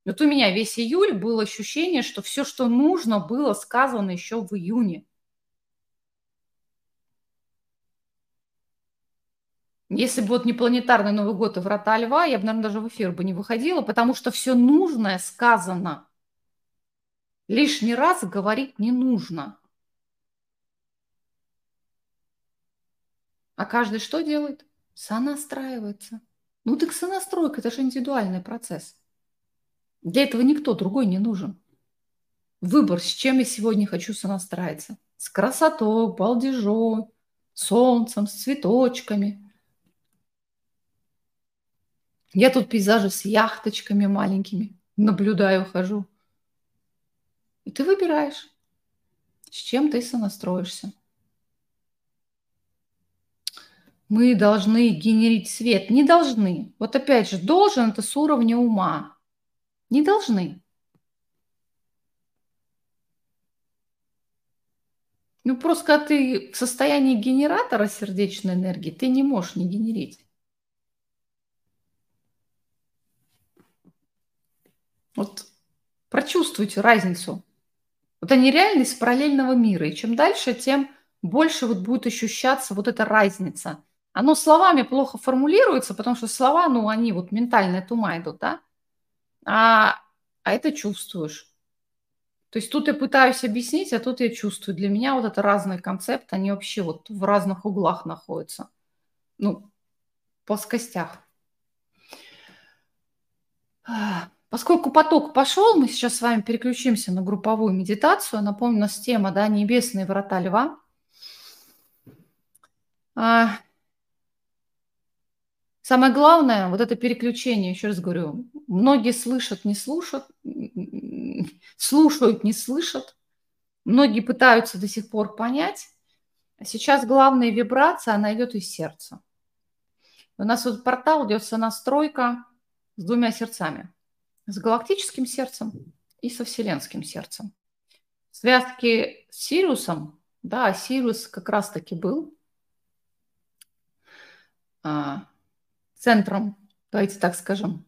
Вот у меня весь июль было ощущение, что все, что нужно, было сказано еще в июне. Если бы вот не планетарный Новый год и врата льва, я бы, наверное, даже в эфир бы не выходила, потому что все нужное сказано. Лишний раз говорить не нужно. А каждый что делает? Сонастраивается. Ну так сонастройка – это же индивидуальный процесс. Для этого никто другой не нужен. Выбор, с чем я сегодня хочу сонастраиваться. С красотой, балдежом, солнцем, с цветочками. Я тут пейзажи с яхточками маленькими наблюдаю, хожу. И ты выбираешь, с чем ты сонастроишься. мы должны генерить свет. Не должны. Вот опять же, должен это с уровня ума. Не должны. Ну, просто когда ты в состоянии генератора сердечной энергии, ты не можешь не генерить. Вот прочувствуйте разницу. Вот они реальность параллельного мира. И чем дальше, тем больше вот будет ощущаться вот эта разница – оно словами плохо формулируется, потому что слова, ну, они вот ментально от ума идут, да? А, а это чувствуешь. То есть тут я пытаюсь объяснить, а тут я чувствую. Для меня вот это разные концепты, они вообще вот в разных углах находятся. Ну, плоскостях. Поскольку поток пошел, мы сейчас с вами переключимся на групповую медитацию. Напомню, у нас тема, да, небесные врата льва. А, Самое главное, вот это переключение, еще раз говорю, многие слышат, не слушают, слушают, не слышат, многие пытаются до сих пор понять. А сейчас главная вибрация, она идет из сердца. У нас вот портал идет сонастройка с двумя сердцами. С галактическим сердцем и со вселенским сердцем. Связки с Сириусом, да, Сириус как раз-таки был а, центром, давайте так скажем,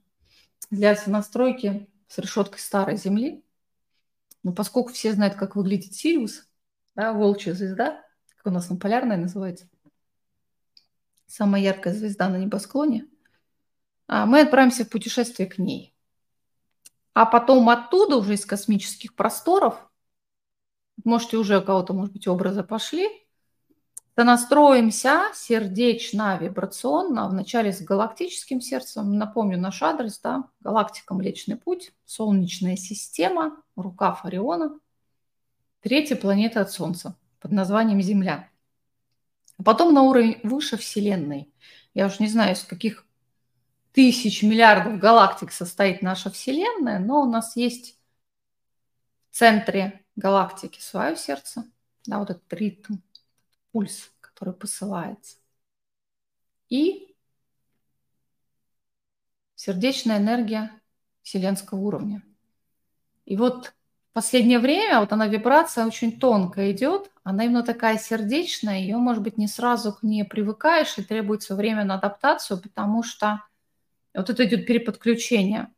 для настройки с решеткой старой Земли. Но поскольку все знают, как выглядит Сириус, да, волчья звезда, как у нас она полярная называется, самая яркая звезда на небосклоне, а, мы отправимся в путешествие к ней. А потом оттуда, уже из космических просторов, можете уже у кого-то, может быть, образы пошли, то настроимся сердечно-вибрационно, вначале с галактическим сердцем. Напомню наш адрес, да, галактика Млечный Путь, Солнечная система, рукав Ориона, третья планета от Солнца под названием Земля. А потом на уровень выше Вселенной. Я уж не знаю, из каких тысяч миллиардов галактик состоит наша Вселенная, но у нас есть в центре галактики свое сердце, да, вот этот ритм, пульс, который посылается. И сердечная энергия вселенского уровня. И вот в последнее время вот она вибрация очень тонко идет, она именно такая сердечная, ее, может быть, не сразу к ней привыкаешь и требуется время на адаптацию, потому что вот это идет переподключение.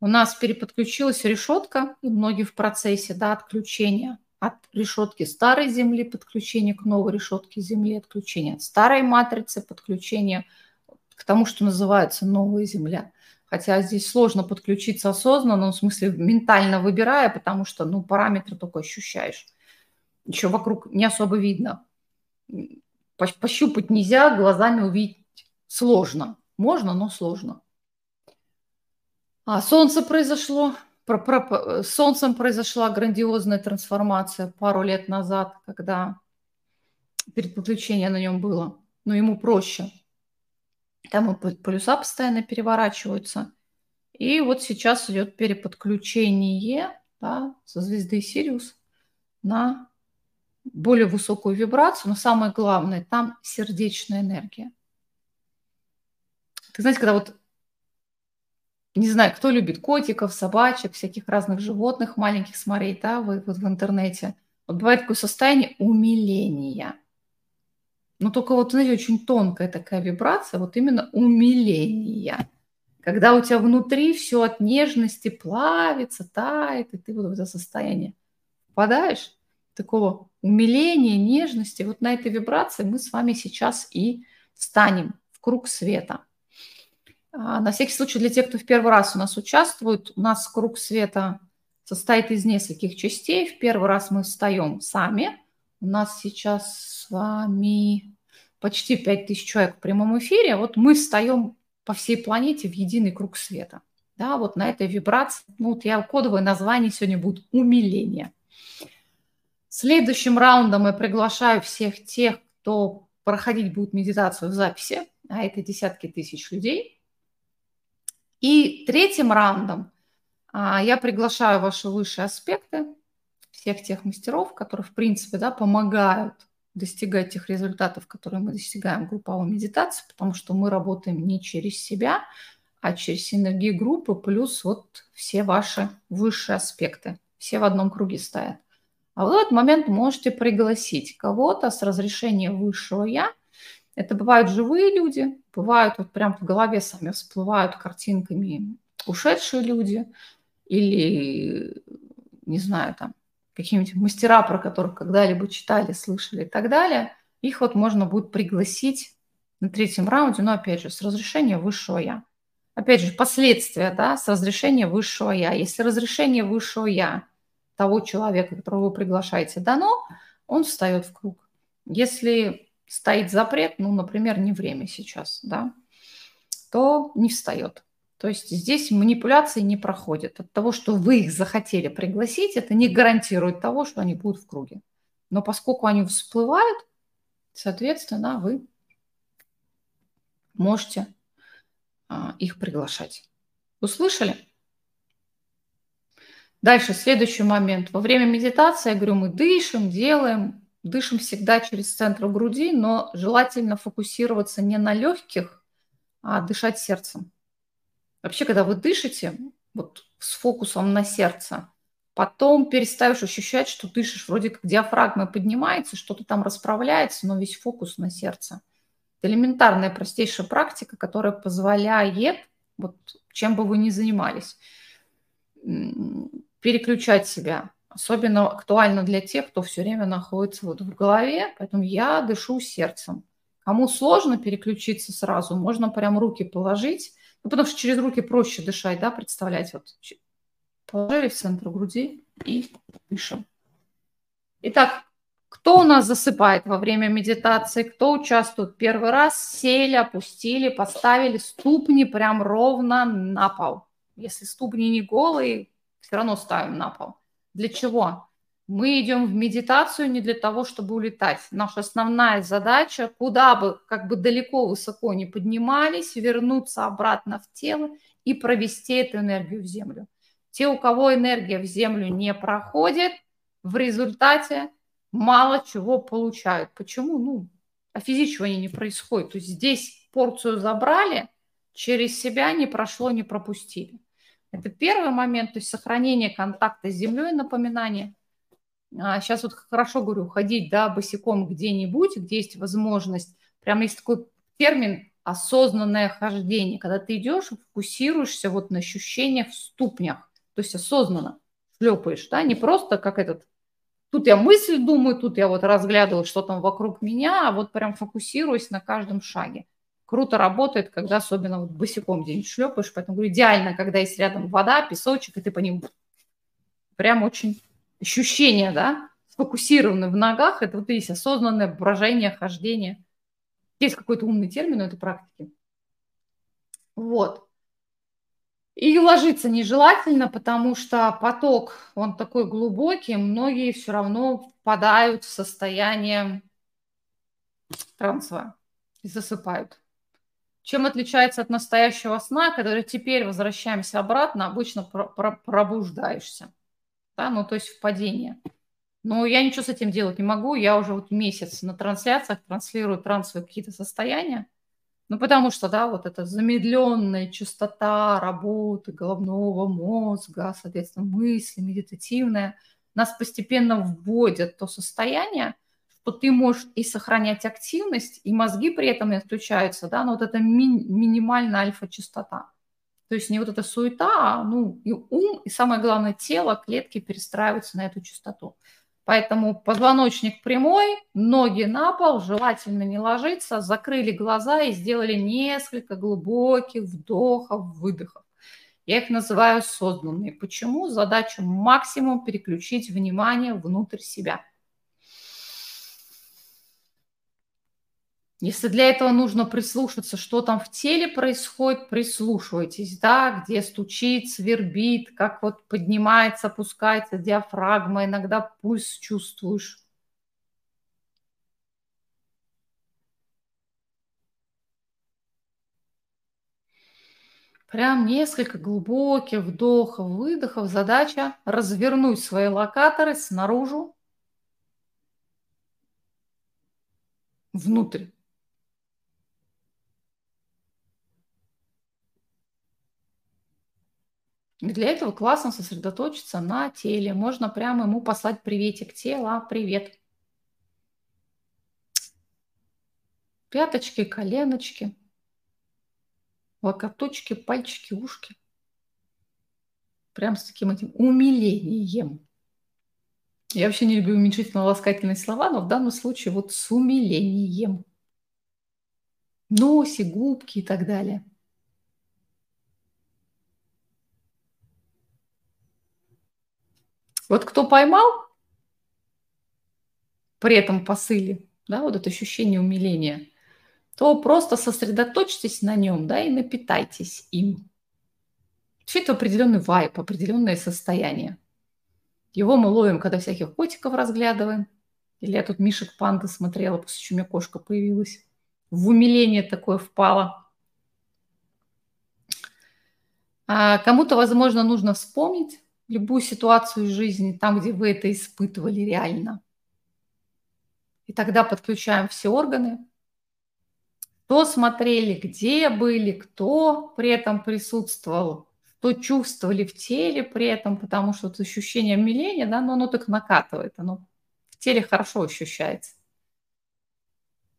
У нас переподключилась решетка, и многие в процессе да, отключения от решетки старой Земли, подключение к новой решетке Земли, отключение от старой матрицы, подключение к тому, что называется новая Земля. Хотя здесь сложно подключиться осознанно, ну, в смысле ментально выбирая, потому что ну, параметры только ощущаешь. Еще вокруг не особо видно. Пощупать нельзя, глазами увидеть сложно. Можно, но сложно. А солнце произошло, про, про, с Солнцем произошла грандиозная трансформация пару лет назад, когда перед подключением на нем было. Но ему проще. Там полюса постоянно переворачиваются. И вот сейчас идет переподключение да, со звезды Сириус на более высокую вибрацию, но самое главное, там сердечная энергия. Ты знаете, когда вот не знаю, кто любит котиков, собачек, всяких разных животных маленьких смотреть, да, вы, вот в интернете. Вот бывает такое состояние умиления. Но только вот, знаете, очень тонкая такая вибрация, вот именно умиления. Когда у тебя внутри все от нежности плавится, тает, и ты вот в это состояние попадаешь, такого умиления, нежности, вот на этой вибрации мы с вами сейчас и станем в круг света. А, на всякий случай для тех, кто в первый раз у нас участвует, у нас круг света состоит из нескольких частей. В первый раз мы встаем сами. У нас сейчас с вами почти 5000 человек в прямом эфире. Вот мы встаем по всей планете в единый круг света. Да, вот на этой вибрации, ну вот я кодовое название сегодня будет «Умиление». Следующим раундом я приглашаю всех тех, кто проходить будет медитацию в записи, а это десятки тысяч людей – и третьим раундом а, я приглашаю ваши высшие аспекты, всех тех мастеров, которые, в принципе, да, помогают достигать тех результатов, которые мы достигаем в групповой медитации, потому что мы работаем не через себя, а через синергии группы, плюс вот все ваши высшие аспекты. Все в одном круге стоят. А в этот момент можете пригласить кого-то с разрешения высшего «я», это бывают живые люди, бывают вот прям в голове сами всплывают картинками ушедшие люди или, не знаю, там, какие-нибудь мастера, про которых когда-либо читали, слышали и так далее. Их вот можно будет пригласить на третьем раунде, но опять же, с разрешения высшего я. Опять же, последствия, да, с разрешения высшего я. Если разрешение высшего я того человека, которого вы приглашаете, дано, он встает в круг. Если стоит запрет, ну, например, не время сейчас, да, то не встает. То есть здесь манипуляции не проходят. От того, что вы их захотели пригласить, это не гарантирует того, что они будут в круге. Но поскольку они всплывают, соответственно, вы можете а, их приглашать. Услышали? Дальше, следующий момент. Во время медитации, я говорю, мы дышим, делаем, Дышим всегда через центр груди, но желательно фокусироваться не на легких, а дышать сердцем. Вообще, когда вы дышите, вот с фокусом на сердце, потом перестаешь ощущать, что дышишь, вроде как диафрагма поднимается, что-то там расправляется, но весь фокус на сердце. Это элементарная, простейшая практика, которая позволяет, вот чем бы вы ни занимались, переключать себя. Особенно актуально для тех, кто все время находится вот в голове. Поэтому я дышу сердцем. Кому сложно переключиться сразу, можно прям руки положить. Ну, потому что через руки проще дышать, да, представлять. Вот положили в центр груди и дышим. Итак, кто у нас засыпает во время медитации? Кто участвует первый раз? Сели, опустили, поставили ступни прям ровно на пол. Если ступни не голые, все равно ставим на пол. Для чего? Мы идем в медитацию не для того, чтобы улетать. Наша основная задача, куда бы, как бы далеко, высоко не поднимались, вернуться обратно в тело и провести эту энергию в землю. Те, у кого энергия в землю не проходит, в результате мало чего получают. Почему? Ну, а физического не происходит. То есть здесь порцию забрали, через себя не прошло, не пропустили. Это первый момент, то есть сохранение контакта с землей, напоминание. А сейчас вот хорошо говорю, ходить, да, босиком где-нибудь, где есть возможность. Прямо есть такой термин осознанное хождение, когда ты идешь фокусируешься вот на ощущениях в ступнях, то есть осознанно шлепаешь, да, не просто как этот, тут я мысль думаю, тут я вот разглядываю, что там вокруг меня, а вот прям фокусируюсь на каждом шаге круто работает, когда особенно вот босиком день шлепаешь. Поэтому говорю, идеально, когда есть рядом вода, песочек, и ты по ним прям очень ощущение, да, сфокусированы в ногах. Это вот есть осознанное брожение, хождение. Есть какой-то умный термин у этой практики. Вот. И ложиться нежелательно, потому что поток, он такой глубокий, многие все равно впадают в состояние трансовое и засыпают. Чем отличается от настоящего сна, когда теперь возвращаемся обратно, обычно пробуждаешься. Да? Ну, то есть впадение. Но я ничего с этим делать не могу. Я уже вот месяц на трансляциях транслирую трансовые какие-то состояния. Ну, потому что, да, вот эта замедленная частота работы головного мозга, соответственно, мысли медитативная, нас постепенно вводят в то состояние, то ты можешь и сохранять активность, и мозги при этом не отключаются, да, но вот это ми- минимальная альфа-частота. То есть не вот эта суета, а ну, и ум, и самое главное, тело, клетки перестраиваются на эту частоту. Поэтому позвоночник прямой, ноги на пол, желательно не ложиться, закрыли глаза и сделали несколько глубоких вдохов, выдохов. Я их называю осознанные. Почему? Задача максимум переключить внимание внутрь себя – Если для этого нужно прислушаться, что там в теле происходит, прислушивайтесь, да, где стучит, свербит, как вот поднимается, опускается диафрагма, иногда пульс чувствуешь. Прям несколько глубоких вдохов, выдохов. Задача развернуть свои локаторы снаружи, внутрь. Для этого классно сосредоточиться на теле. Можно прямо ему послать приветик. Тела, привет. Пяточки, коленочки, локоточки, пальчики, ушки. Прям с таким этим умилением. Я вообще не люблю уменьшительно-ласкательные слова, но в данном случае вот с умилением. Носик, губки и так далее – Вот кто поймал при этом посыле, да, вот это ощущение умиления, то просто сосредоточьтесь на нем, да, и напитайтесь им. Все это определенный вайп, определенное состояние. Его мы ловим, когда всяких котиков разглядываем. Или я тут Мишек панды смотрела, после чего у меня кошка появилась. В умиление такое впало. А кому-то, возможно, нужно вспомнить, любую ситуацию из жизни, там, где вы это испытывали реально. И тогда подключаем все органы, кто смотрели, где были, кто при этом присутствовал, что чувствовали в теле при этом, потому что вот ощущение умиления, да, но оно так накатывает, оно в теле хорошо ощущается.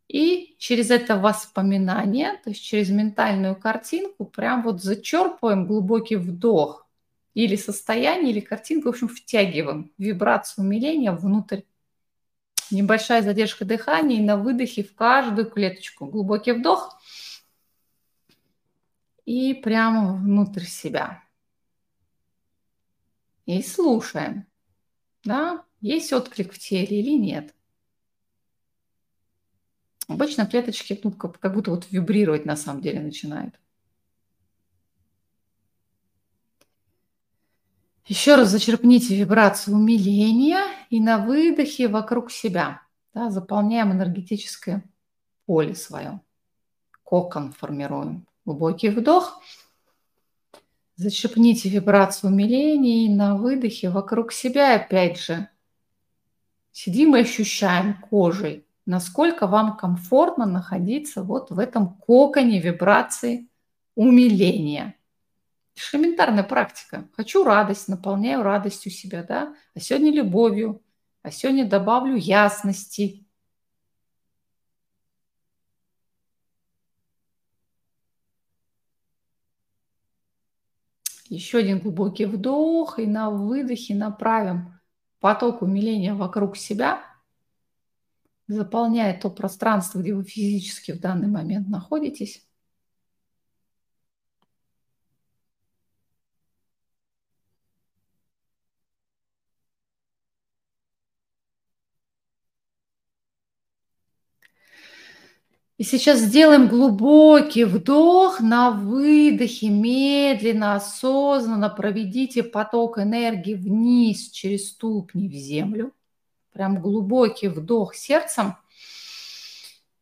И через это воспоминание, то есть через ментальную картинку, прям вот зачерпываем глубокий вдох или состояние, или картинку, в общем, втягиваем вибрацию умиления внутрь. Небольшая задержка дыхания и на выдохе в каждую клеточку. Глубокий вдох и прямо внутрь себя. И слушаем, да, есть отклик в теле или нет. Обычно клеточки ну, как будто вот вибрировать на самом деле начинают. Еще раз зачерпните вибрацию умиления и на выдохе вокруг себя да, заполняем энергетическое поле свое. Кокон формируем. Глубокий вдох. Зачерпните вибрацию умиления и на выдохе вокруг себя опять же. Сидим и ощущаем кожей, насколько вам комфортно находиться вот в этом коконе вибрации умиления. Элементарная практика. Хочу радость, наполняю радостью себя, да? А сегодня любовью, а сегодня добавлю ясности. Еще один глубокий вдох и на выдохе направим поток умиления вокруг себя, заполняя то пространство, где вы физически в данный момент находитесь. И сейчас сделаем глубокий вдох на выдохе, медленно, осознанно проведите поток энергии вниз через ступни в землю. Прям глубокий вдох сердцем.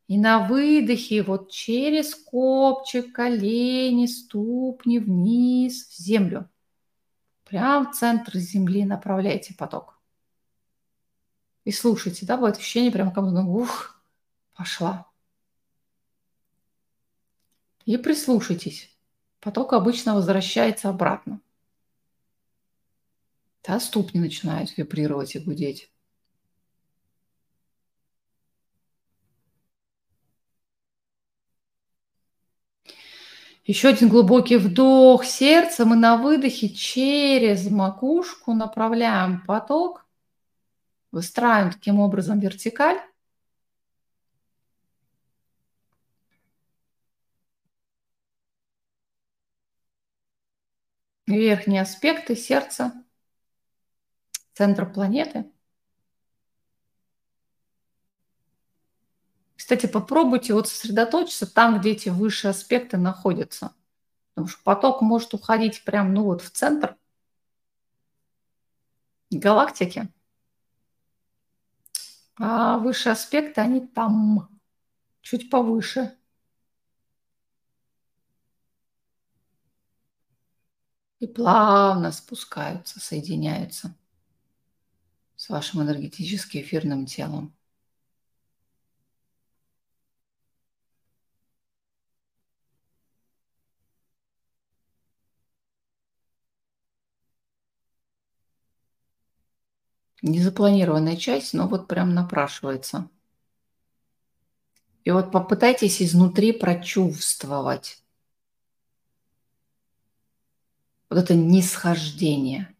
И на выдохе вот через копчик, колени, ступни вниз в землю. Прям в центр земли направляйте поток. И слушайте, да, будет ощущение прям как будто, ух, пошла. И прислушайтесь. Поток обычно возвращается обратно. Да, ступни начинают вибрировать и гудеть. Еще один глубокий вдох сердцем и на выдохе через макушку направляем поток, выстраиваем таким образом вертикаль. Верхние аспекты сердца, центр планеты. Кстати, попробуйте вот сосредоточиться там, где эти высшие аспекты находятся. Потому что поток может уходить прямо ну вот в центр галактики. А высшие аспекты, они там, чуть повыше. И плавно спускаются, соединяются с вашим энергетическим эфирным телом. Незапланированная часть, но вот прям напрашивается. И вот попытайтесь изнутри прочувствовать вот это нисхождение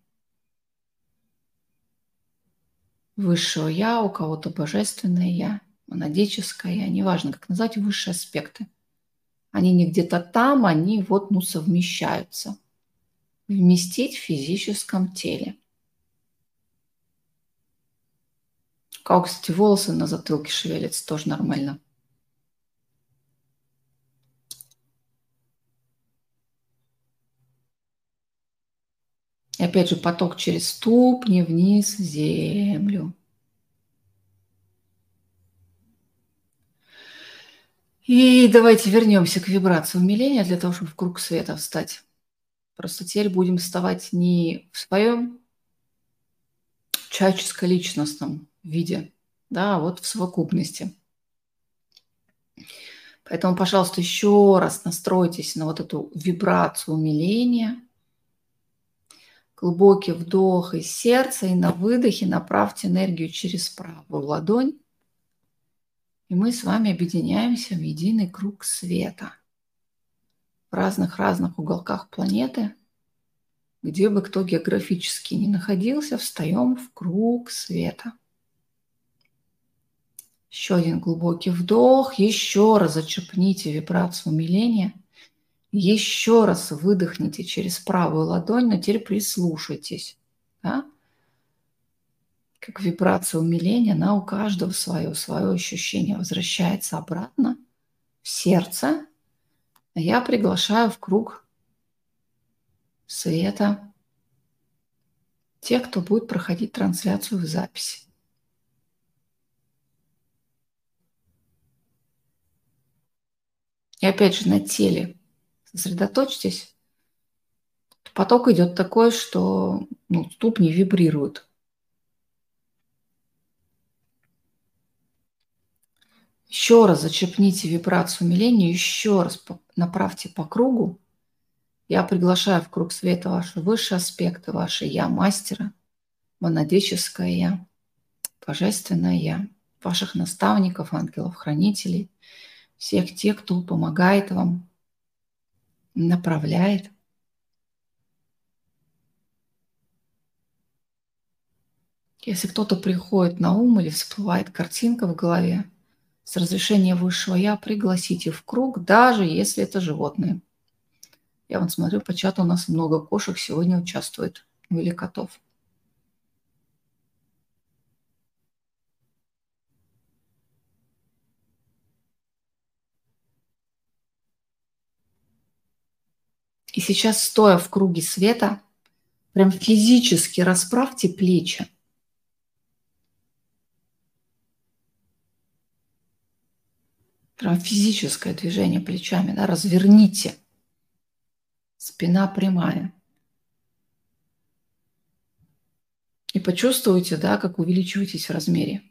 высшего я, у кого-то божественное я, монадическое я, неважно, как назвать высшие аспекты. Они не где-то там, они вот, ну, совмещаются. Вместить в физическом теле. Кого, кстати, волосы на затылке шевелятся, тоже нормально. И опять же поток через ступни вниз в землю. И давайте вернемся к вибрации умиления для того, чтобы в круг света встать. Просто теперь будем вставать не в своем человеческо-личностном виде, да, а вот в совокупности. Поэтому, пожалуйста, еще раз настройтесь на вот эту вибрацию умиления – Глубокий вдох из сердца и на выдохе направьте энергию через правую ладонь. И мы с вами объединяемся в единый круг света. В разных-разных уголках планеты, где бы кто географически ни находился, встаем в круг света. Еще один глубокий вдох. Еще раз зачерпните вибрацию умиления. Еще раз выдохните через правую ладонь, но теперь прислушайтесь. Да? Как вибрация умиления, она у каждого свое, свое ощущение возвращается обратно в сердце. А я приглашаю в круг света тех, кто будет проходить трансляцию в записи. И опять же на теле сосредоточьтесь. Поток идет такой, что ну, ступни вибрируют. Еще раз зачепните вибрацию умиления, еще раз направьте по кругу. Я приглашаю в круг света ваши высшие аспекты, ваше «Я» мастера, монадическое «Я», божественное «Я», ваших наставников, ангелов-хранителей – всех тех, кто помогает вам, направляет. Если кто-то приходит на ум или всплывает картинка в голове, с разрешения высшего я пригласите в круг, даже если это животные. Я вот смотрю, по чату у нас много кошек сегодня участвует, или котов. И сейчас, стоя в круге света, прям физически расправьте плечи. Прям физическое движение плечами, да, разверните. Спина прямая. И почувствуйте, да, как увеличиваетесь в размере.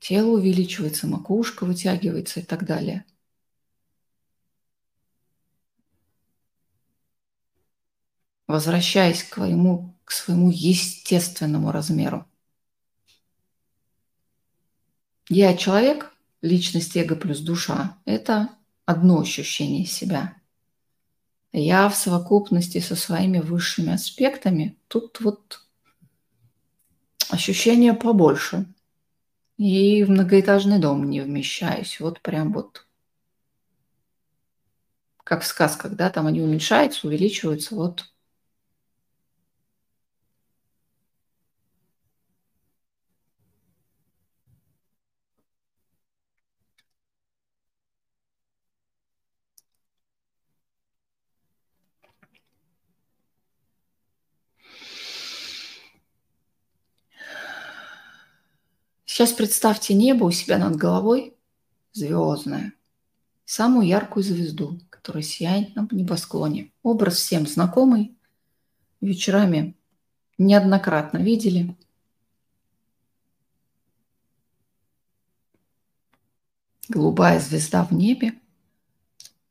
Тело увеличивается, макушка вытягивается и так далее – возвращаясь к своему, к своему естественному размеру. Я человек, личность эго плюс душа – это одно ощущение себя. Я в совокупности со своими высшими аспектами, тут вот ощущение побольше. И в многоэтажный дом не вмещаюсь. Вот прям вот как в сказках, да, там они уменьшаются, увеличиваются, вот Сейчас представьте небо у себя над головой, звездное, самую яркую звезду, которая сияет на небосклоне. Образ всем знакомый, вечерами неоднократно видели. Голубая звезда в небе.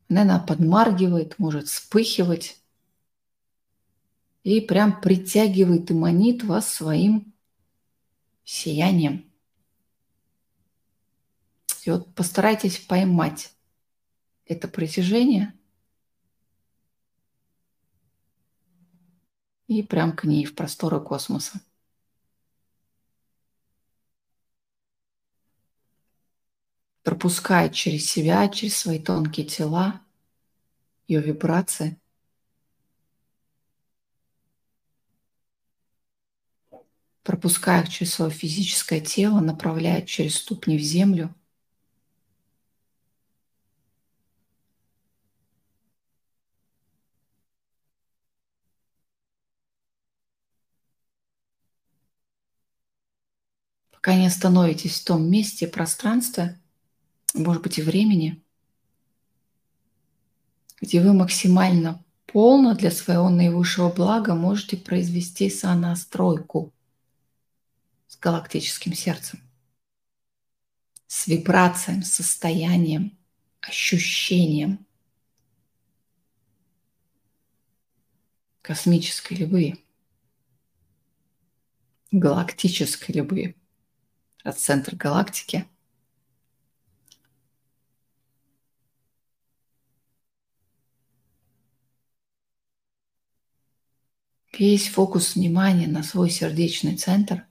Она подмаргивает, может вспыхивать и прям притягивает и манит вас своим сиянием. И вот постарайтесь поймать это притяжение и прям к ней в просторы космоса. пропуская через себя, через свои тонкие тела, ее вибрации. пропуская их через свое физическое тело, направляя через ступни в землю – пока не остановитесь в том месте, пространстве, может быть и времени, где вы максимально полно для своего наивысшего блага можете произвести сонастройку с галактическим сердцем, с вибрацией, состоянием, ощущением космической любви, галактической любви от центра галактики. Весь фокус внимания на свой сердечный центр.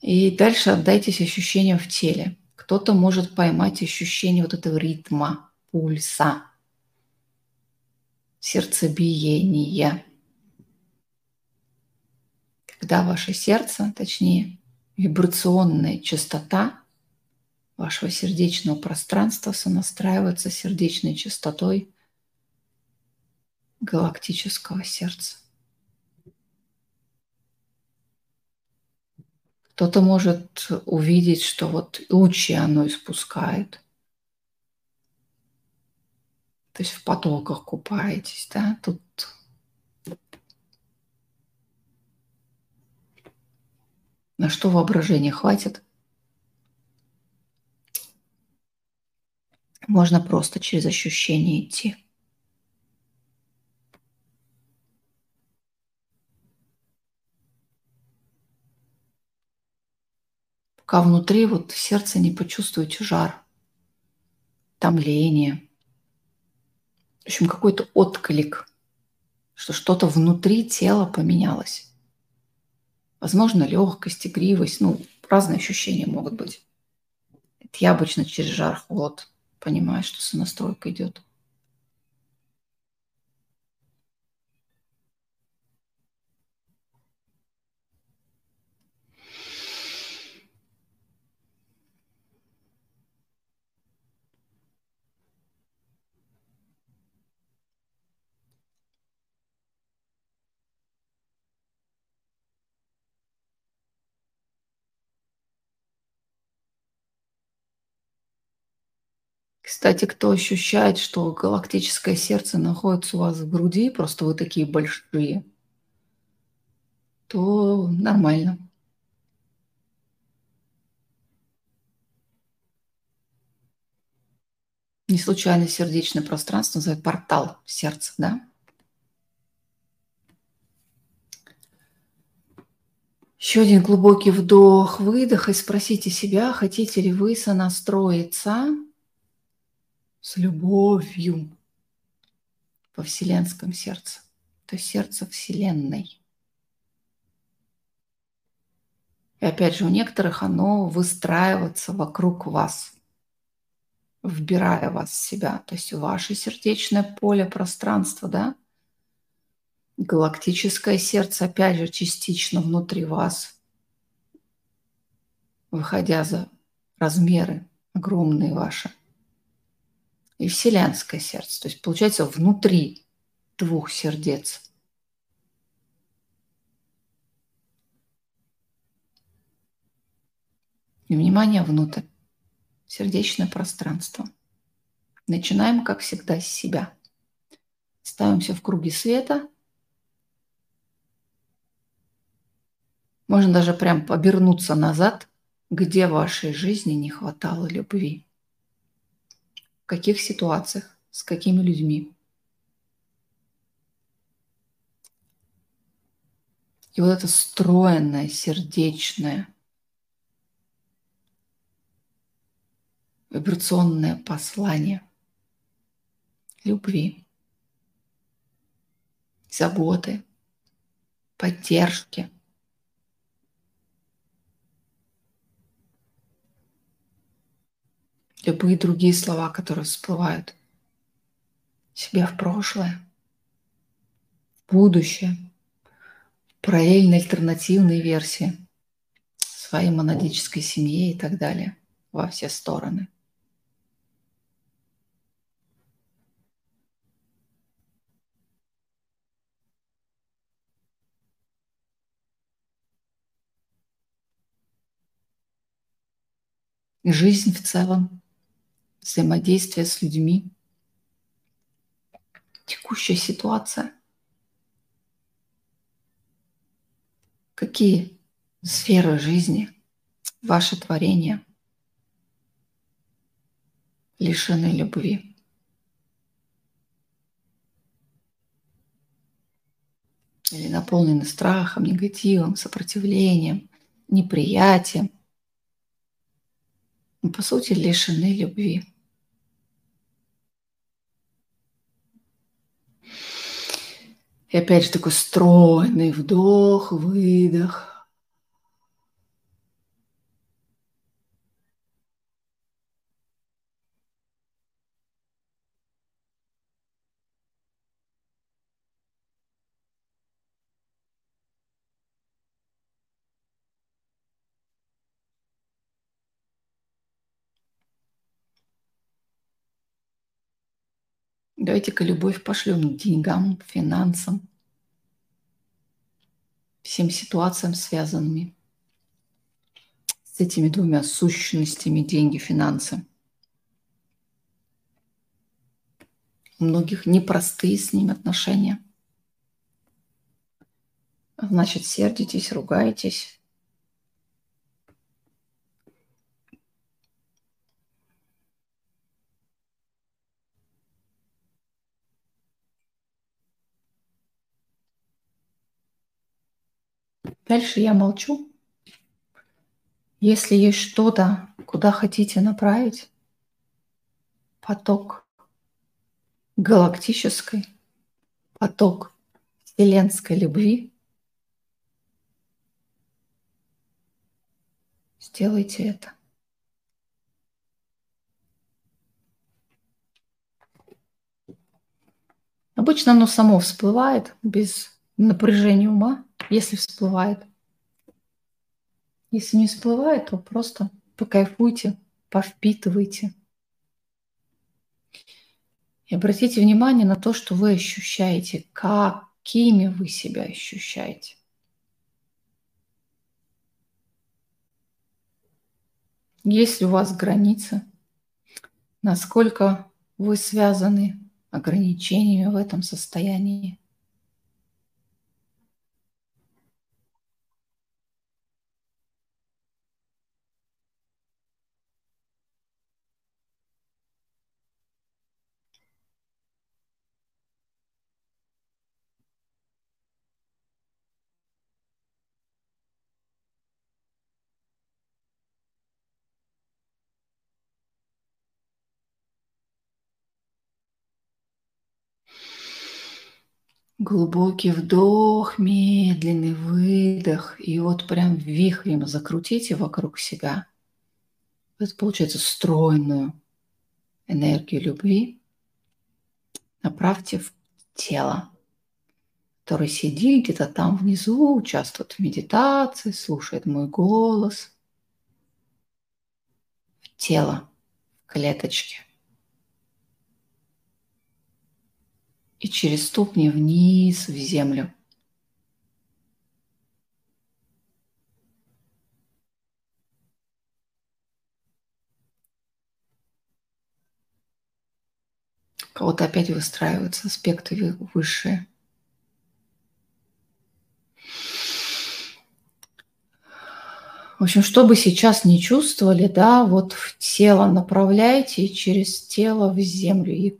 И дальше отдайтесь ощущениям в теле. Кто-то может поймать ощущение вот этого ритма, пульса, сердцебиения. Когда ваше сердце, точнее, вибрационная частота вашего сердечного пространства сонастраивается сердечной частотой галактического сердца. Кто-то может увидеть, что вот лучи оно испускает. То есть в потоках купаетесь, да, тут на что воображения хватит. Можно просто через ощущение идти. пока внутри вот сердце не почувствуете жар, томление, в общем, какой-то отклик, что что-то внутри тела поменялось. Возможно, легкость, игривость, ну, разные ощущения могут быть. Это я обычно через жар-холод понимаю, что сонастройка идет. Кстати, кто ощущает, что галактическое сердце находится у вас в груди, просто вы такие большие, то нормально. Не случайно сердечное пространство называют портал сердца, да? Еще один глубокий вдох, выдох и спросите себя, хотите ли вы сонастроиться с любовью во вселенском сердце, то есть сердце Вселенной. И опять же, у некоторых оно выстраивается вокруг вас, вбирая вас в себя, то есть ваше сердечное поле, пространство, да? Галактическое сердце, опять же, частично внутри вас, выходя за размеры огромные ваши – и вселенское сердце. То есть получается внутри двух сердец. И внимание внутрь. Сердечное пространство. Начинаем, как всегда, с себя. Ставимся в круге света. Можно даже прям обернуться назад, где в вашей жизни не хватало любви в каких ситуациях, с какими людьми. И вот это стройное, сердечное, вибрационное послание любви, заботы, поддержки – любые другие слова, которые всплывают. Себя в прошлое, в будущее, параллельно альтернативные версии своей монадической семье и так далее во все стороны. жизнь в целом взаимодействие с людьми, текущая ситуация. Какие сферы жизни, ваше творение лишены любви? Или наполнены страхом, негативом, сопротивлением, неприятием. Но, по сути, лишены любви. И опять же такой стройный вдох, выдох. Давайте-ка любовь пошлем деньгам, финансам, всем ситуациям, связанными с этими двумя сущностями деньги, финансы. У многих непростые с ними отношения. Значит, сердитесь, ругаетесь, Дальше я молчу. Если есть что-то, куда хотите направить, поток галактической, поток вселенской любви, сделайте это. Обычно оно само всплывает без напряжения ума если всплывает. Если не всплывает, то просто покайфуйте, повпитывайте. И обратите внимание на то, что вы ощущаете, какими вы себя ощущаете. Есть ли у вас границы? Насколько вы связаны ограничениями в этом состоянии? Глубокий вдох, медленный выдох. И вот прям вихрем закрутите вокруг себя. Это получается стройную энергию любви. Направьте в тело, который сидит где-то там внизу, участвует в медитации, слушает мой голос. В тело, в клеточке. И через ступни вниз в землю. кого-то опять выстраиваются аспекты высшие. В общем, что бы сейчас не чувствовали, да, вот в тело направляйте и через тело в землю и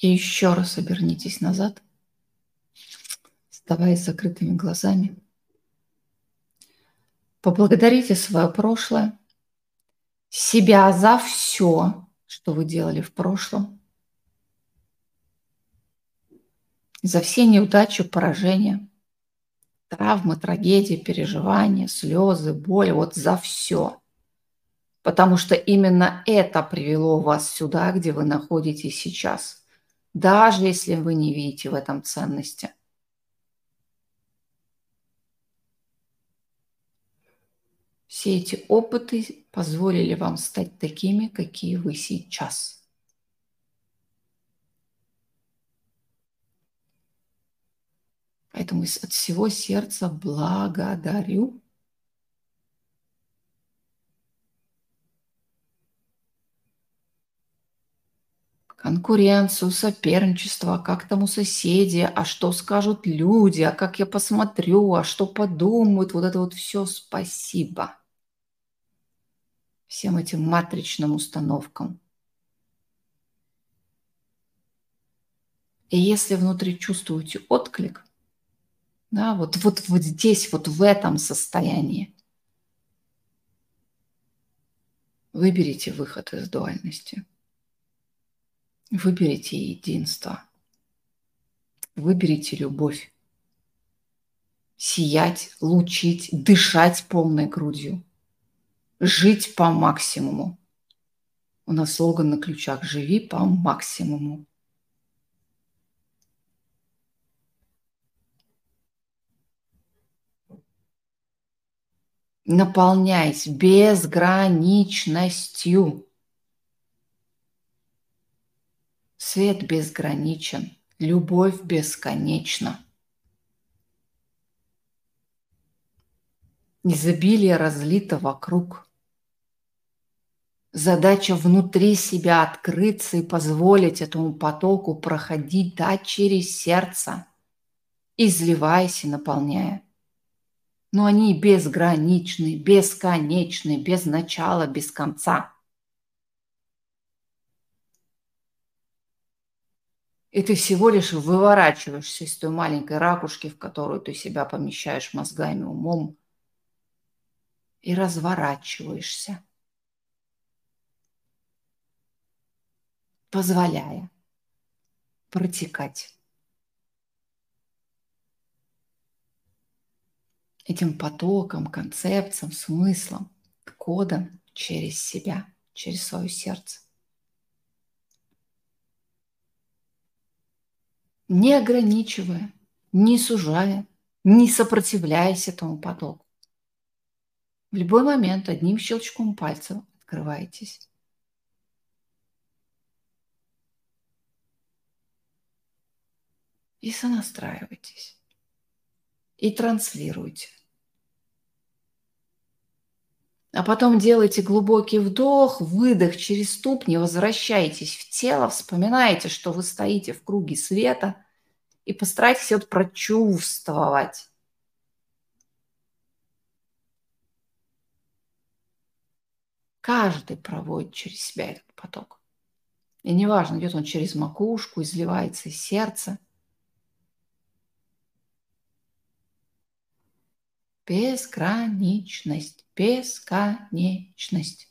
И еще раз обернитесь назад, вставая с закрытыми глазами. Поблагодарите свое прошлое, себя за все, что вы делали в прошлом, за все неудачи, поражения, травмы, трагедии, переживания, слезы, боль, вот за все. Потому что именно это привело вас сюда, где вы находитесь сейчас – даже если вы не видите в этом ценности. Все эти опыты позволили вам стать такими, какие вы сейчас. Поэтому от всего сердца благодарю конкуренцию, соперничество, как там у соседей, а что скажут люди, а как я посмотрю, а что подумают, вот это вот все спасибо всем этим матричным установкам. И если внутри чувствуете отклик, Да, вот, вот, вот здесь, вот в этом состоянии. Выберите выход из дуальности. Выберите единство. Выберите любовь. Сиять, лучить, дышать полной грудью. Жить по максимуму. У нас слоган на ключах «Живи по максимуму». Наполняйся безграничностью. Свет безграничен, любовь бесконечна. Изобилие разлито вокруг. Задача внутри себя открыться и позволить этому потоку проходить да, через сердце, изливаясь и наполняя. Но они безграничны, бесконечны, без начала, без конца. И ты всего лишь выворачиваешься из той маленькой ракушки, в которую ты себя помещаешь мозгами, умом, и разворачиваешься, позволяя протекать этим потоком, концепциям, смыслом, кодом через себя, через свое сердце. Не ограничивая, не сужая, не сопротивляясь этому потоку. В любой момент одним щелчком пальцев открываетесь. И сонастраивайтесь. И транслируйте. А потом делайте глубокий вдох, выдох через ступни, возвращайтесь в тело, вспоминайте, что вы стоите в круге света и постарайтесь вот прочувствовать Каждый проводит через себя этот поток. И неважно, идет он через макушку, изливается из сердца. Безграничность, бесконечность.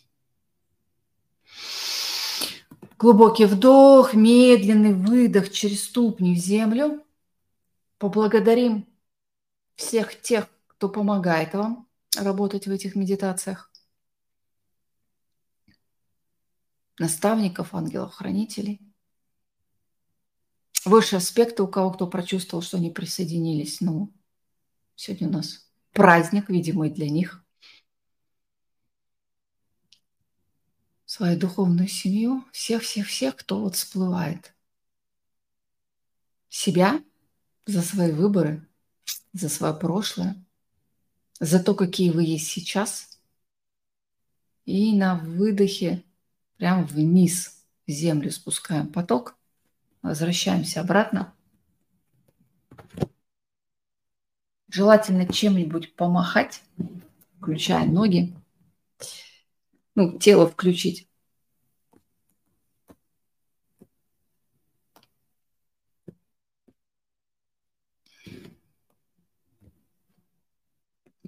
Глубокий вдох, медленный выдох через ступни в землю. Поблагодарим всех тех, кто помогает вам работать в этих медитациях. наставников, ангелов-хранителей. Высшие аспекты у кого кто прочувствовал, что они присоединились. Ну, сегодня у нас праздник, видимо, для них. Свою духовную семью, всех-всех-всех, кто вот всплывает. Себя за свои выборы, за свое прошлое, за то, какие вы есть сейчас. И на выдохе прям вниз в землю спускаем поток, возвращаемся обратно. Желательно чем-нибудь помахать, включая ноги, ну, тело включить.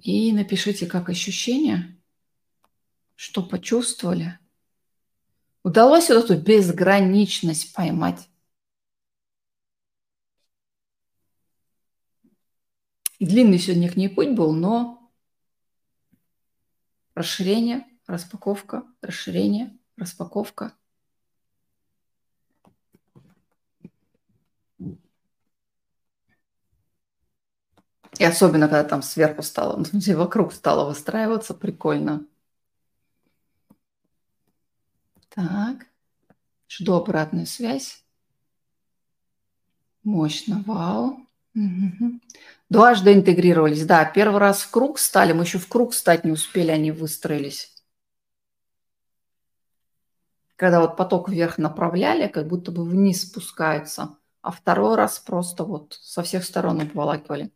И напишите, как ощущения, что почувствовали – Удалось вот эту безграничность поймать. Длинный сегодня к ней путь был, но расширение, распаковка, расширение, распаковка. И особенно, когда там сверху стало, ну, вокруг стало выстраиваться, прикольно. Так, жду обратную связь. Мощно, вау. Угу. Дважды интегрировались. Да, первый раз в круг стали, мы еще в круг стать не успели, они выстроились. Когда вот поток вверх направляли, как будто бы вниз спускаются, а второй раз просто вот со всех сторон обволакивали.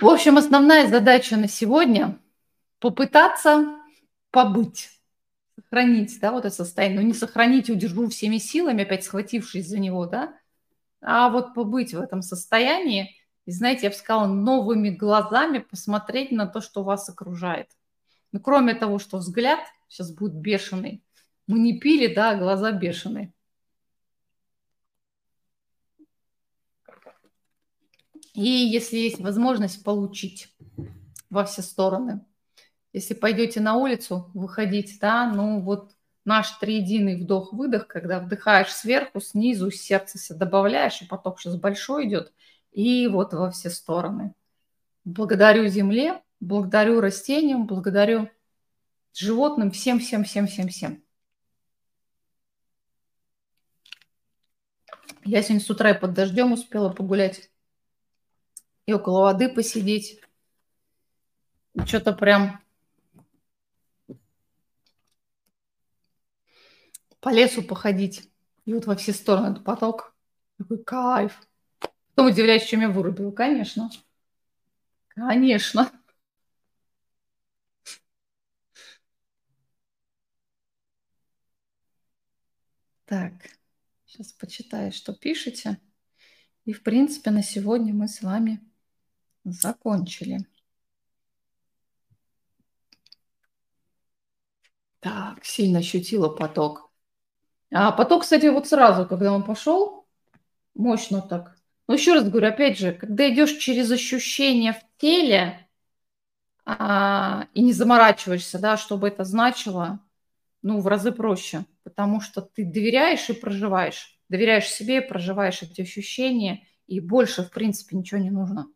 В общем, основная задача на сегодня – попытаться побыть сохранить, да, вот это состояние, но не сохранить, удержу всеми силами, опять схватившись за него, да, а вот побыть в этом состоянии, и, знаете, я бы сказала, новыми глазами посмотреть на то, что вас окружает. Ну, кроме того, что взгляд сейчас будет бешеный. Мы не пили, да, а глаза бешеные. И если есть возможность получить во все стороны. Если пойдете на улицу, выходить, да, ну вот наш триединый вдох-выдох, когда вдыхаешь сверху, снизу, сердце себе добавляешь, и поток сейчас большой идет, и вот во все стороны. Благодарю земле, благодарю растениям, благодарю животным, всем, всем, всем, всем, всем. Я сегодня с утра и под дождем успела погулять и около воды посидеть. Что-то прям по лесу походить. И вот во все стороны этот поток. Такой кайф. Потом удивляюсь, чем я вырубила. Конечно. Конечно. Так, сейчас почитаю, что пишете. И, в принципе, на сегодня мы с вами закончили. Так, сильно ощутила поток. А поток, кстати, вот сразу, когда он пошел, мощно так. Но еще раз говорю, опять же, когда идешь через ощущения в теле а, и не заморачиваешься, да, чтобы это значило, ну, в разы проще, потому что ты доверяешь и проживаешь. Доверяешь себе и проживаешь эти ощущения, и больше, в принципе, ничего не нужно.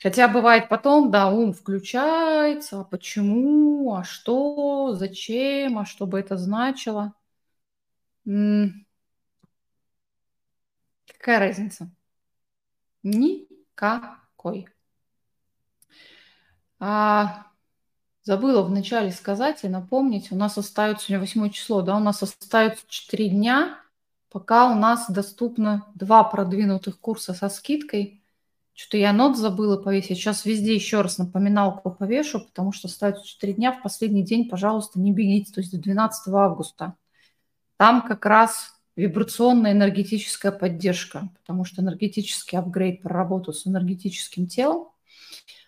Хотя бывает потом, да, ум включается, а почему, а что, зачем, а что бы это значило. М, Какая разница? Никакой. А, забыла вначале сказать и напомнить, у нас остается сегодня 8 число, да, у нас остается 4 дня, пока у нас доступно два продвинутых курса со скидкой – что-то я нот забыла повесить. Сейчас везде еще раз напоминалку повешу, потому что остается 4 дня. В последний день, пожалуйста, не бегите, то есть до 12 августа. Там как раз вибрационная энергетическая поддержка, потому что энергетический апгрейд про работу с энергетическим телом,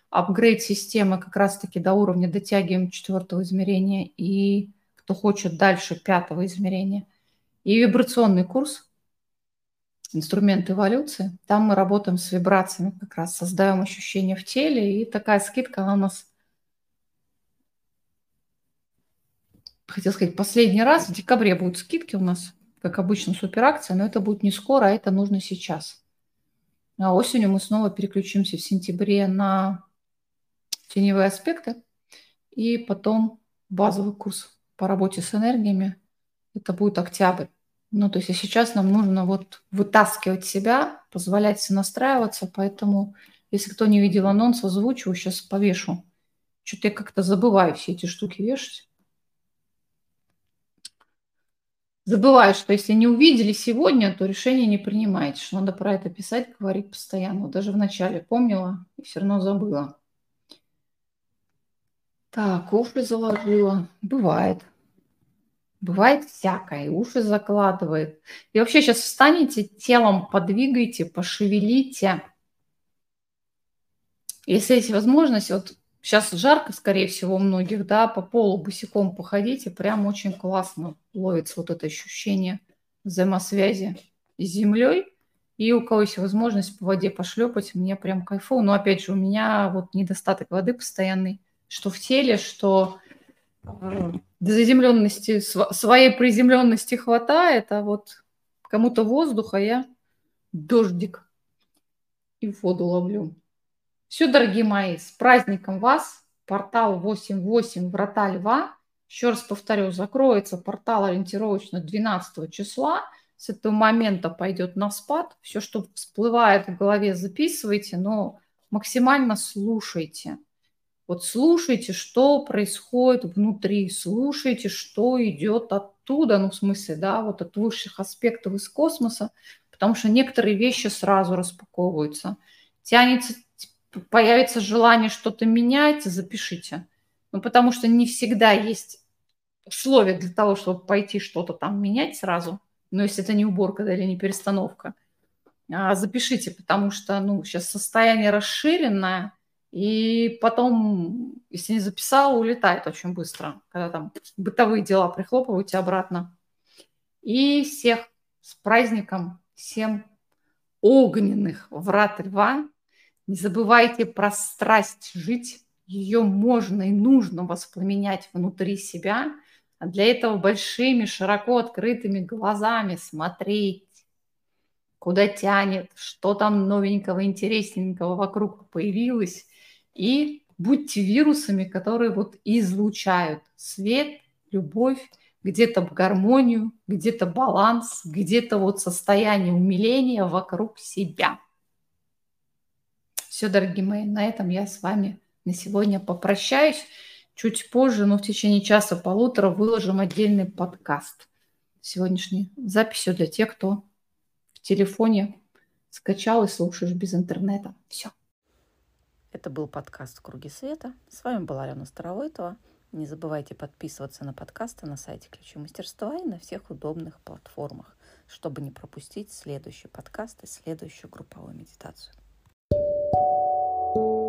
апгрейд системы как раз-таки до уровня дотягиваем четвертого измерения и кто хочет дальше пятого измерения. И вибрационный курс – инструмент эволюции. Там мы работаем с вибрациями, как раз создаем ощущения в теле, и такая скидка, у нас, хотел сказать, последний раз, в декабре будут скидки у нас, как обычно, суперакция, но это будет не скоро, а это нужно сейчас. А осенью мы снова переключимся в сентябре на теневые аспекты, и потом базовый курс по работе с энергиями. Это будет октябрь. Ну, то есть, а сейчас нам нужно вот вытаскивать себя, позволять себе настраиваться, поэтому, если кто не видел анонс, озвучиваю, сейчас повешу. Что-то я как-то забываю все эти штуки вешать. Забываю, что если не увидели сегодня, то решение не принимаете, что надо про это писать, говорить постоянно. даже в начале помнила и все равно забыла. Так, уши заложила. Бывает. Бывает всякое, и уши закладывает. И вообще сейчас встанете, телом подвигайте, пошевелите. Если есть возможность, вот сейчас жарко, скорее всего, у многих, да, по полу босиком походите, прям очень классно ловится вот это ощущение взаимосвязи с землей. И у кого есть возможность по воде пошлепать, мне прям кайфово. Но опять же, у меня вот недостаток воды постоянный, что в теле, что заземленности, своей приземленности хватает, а вот кому-то воздуха я дождик и воду ловлю. Все, дорогие мои, с праздником вас. Портал 88 Врата Льва. Еще раз повторю, закроется портал ориентировочно 12 числа. С этого момента пойдет на спад. Все, что всплывает в голове, записывайте, но максимально слушайте. Вот слушайте, что происходит внутри, слушайте, что идет оттуда, ну, в смысле, да, вот от высших аспектов из космоса, потому что некоторые вещи сразу распаковываются. Тянется, появится желание что-то менять, запишите. Ну, потому что не всегда есть условия для того, чтобы пойти что-то там менять сразу. Но если это не уборка да, или не перестановка, а, запишите, потому что ну, сейчас состояние расширенное, и потом, если не записала, улетает очень быстро, когда там бытовые дела прихлопываете обратно. И всех с праздником, всем огненных врат льва. Не забывайте про страсть жить. Ее можно и нужно воспламенять внутри себя. А для этого большими, широко открытыми глазами смотреть, куда тянет, что там новенького, интересненького вокруг появилось. И будьте вирусами, которые вот излучают свет, любовь, где-то гармонию, где-то баланс, где-то вот состояние умиления вокруг себя. Все, дорогие мои, на этом я с вами на сегодня попрощаюсь. Чуть позже, но в течение часа-полутора выложим отдельный подкаст сегодняшней записью для тех, кто в телефоне скачал и слушаешь без интернета. Все. Это был подкаст «Круги света». С вами была Алена Старовойтова. Не забывайте подписываться на подкасты на сайте Ключи Мастерства и на всех удобных платформах, чтобы не пропустить следующий подкаст и следующую групповую медитацию. Thank you.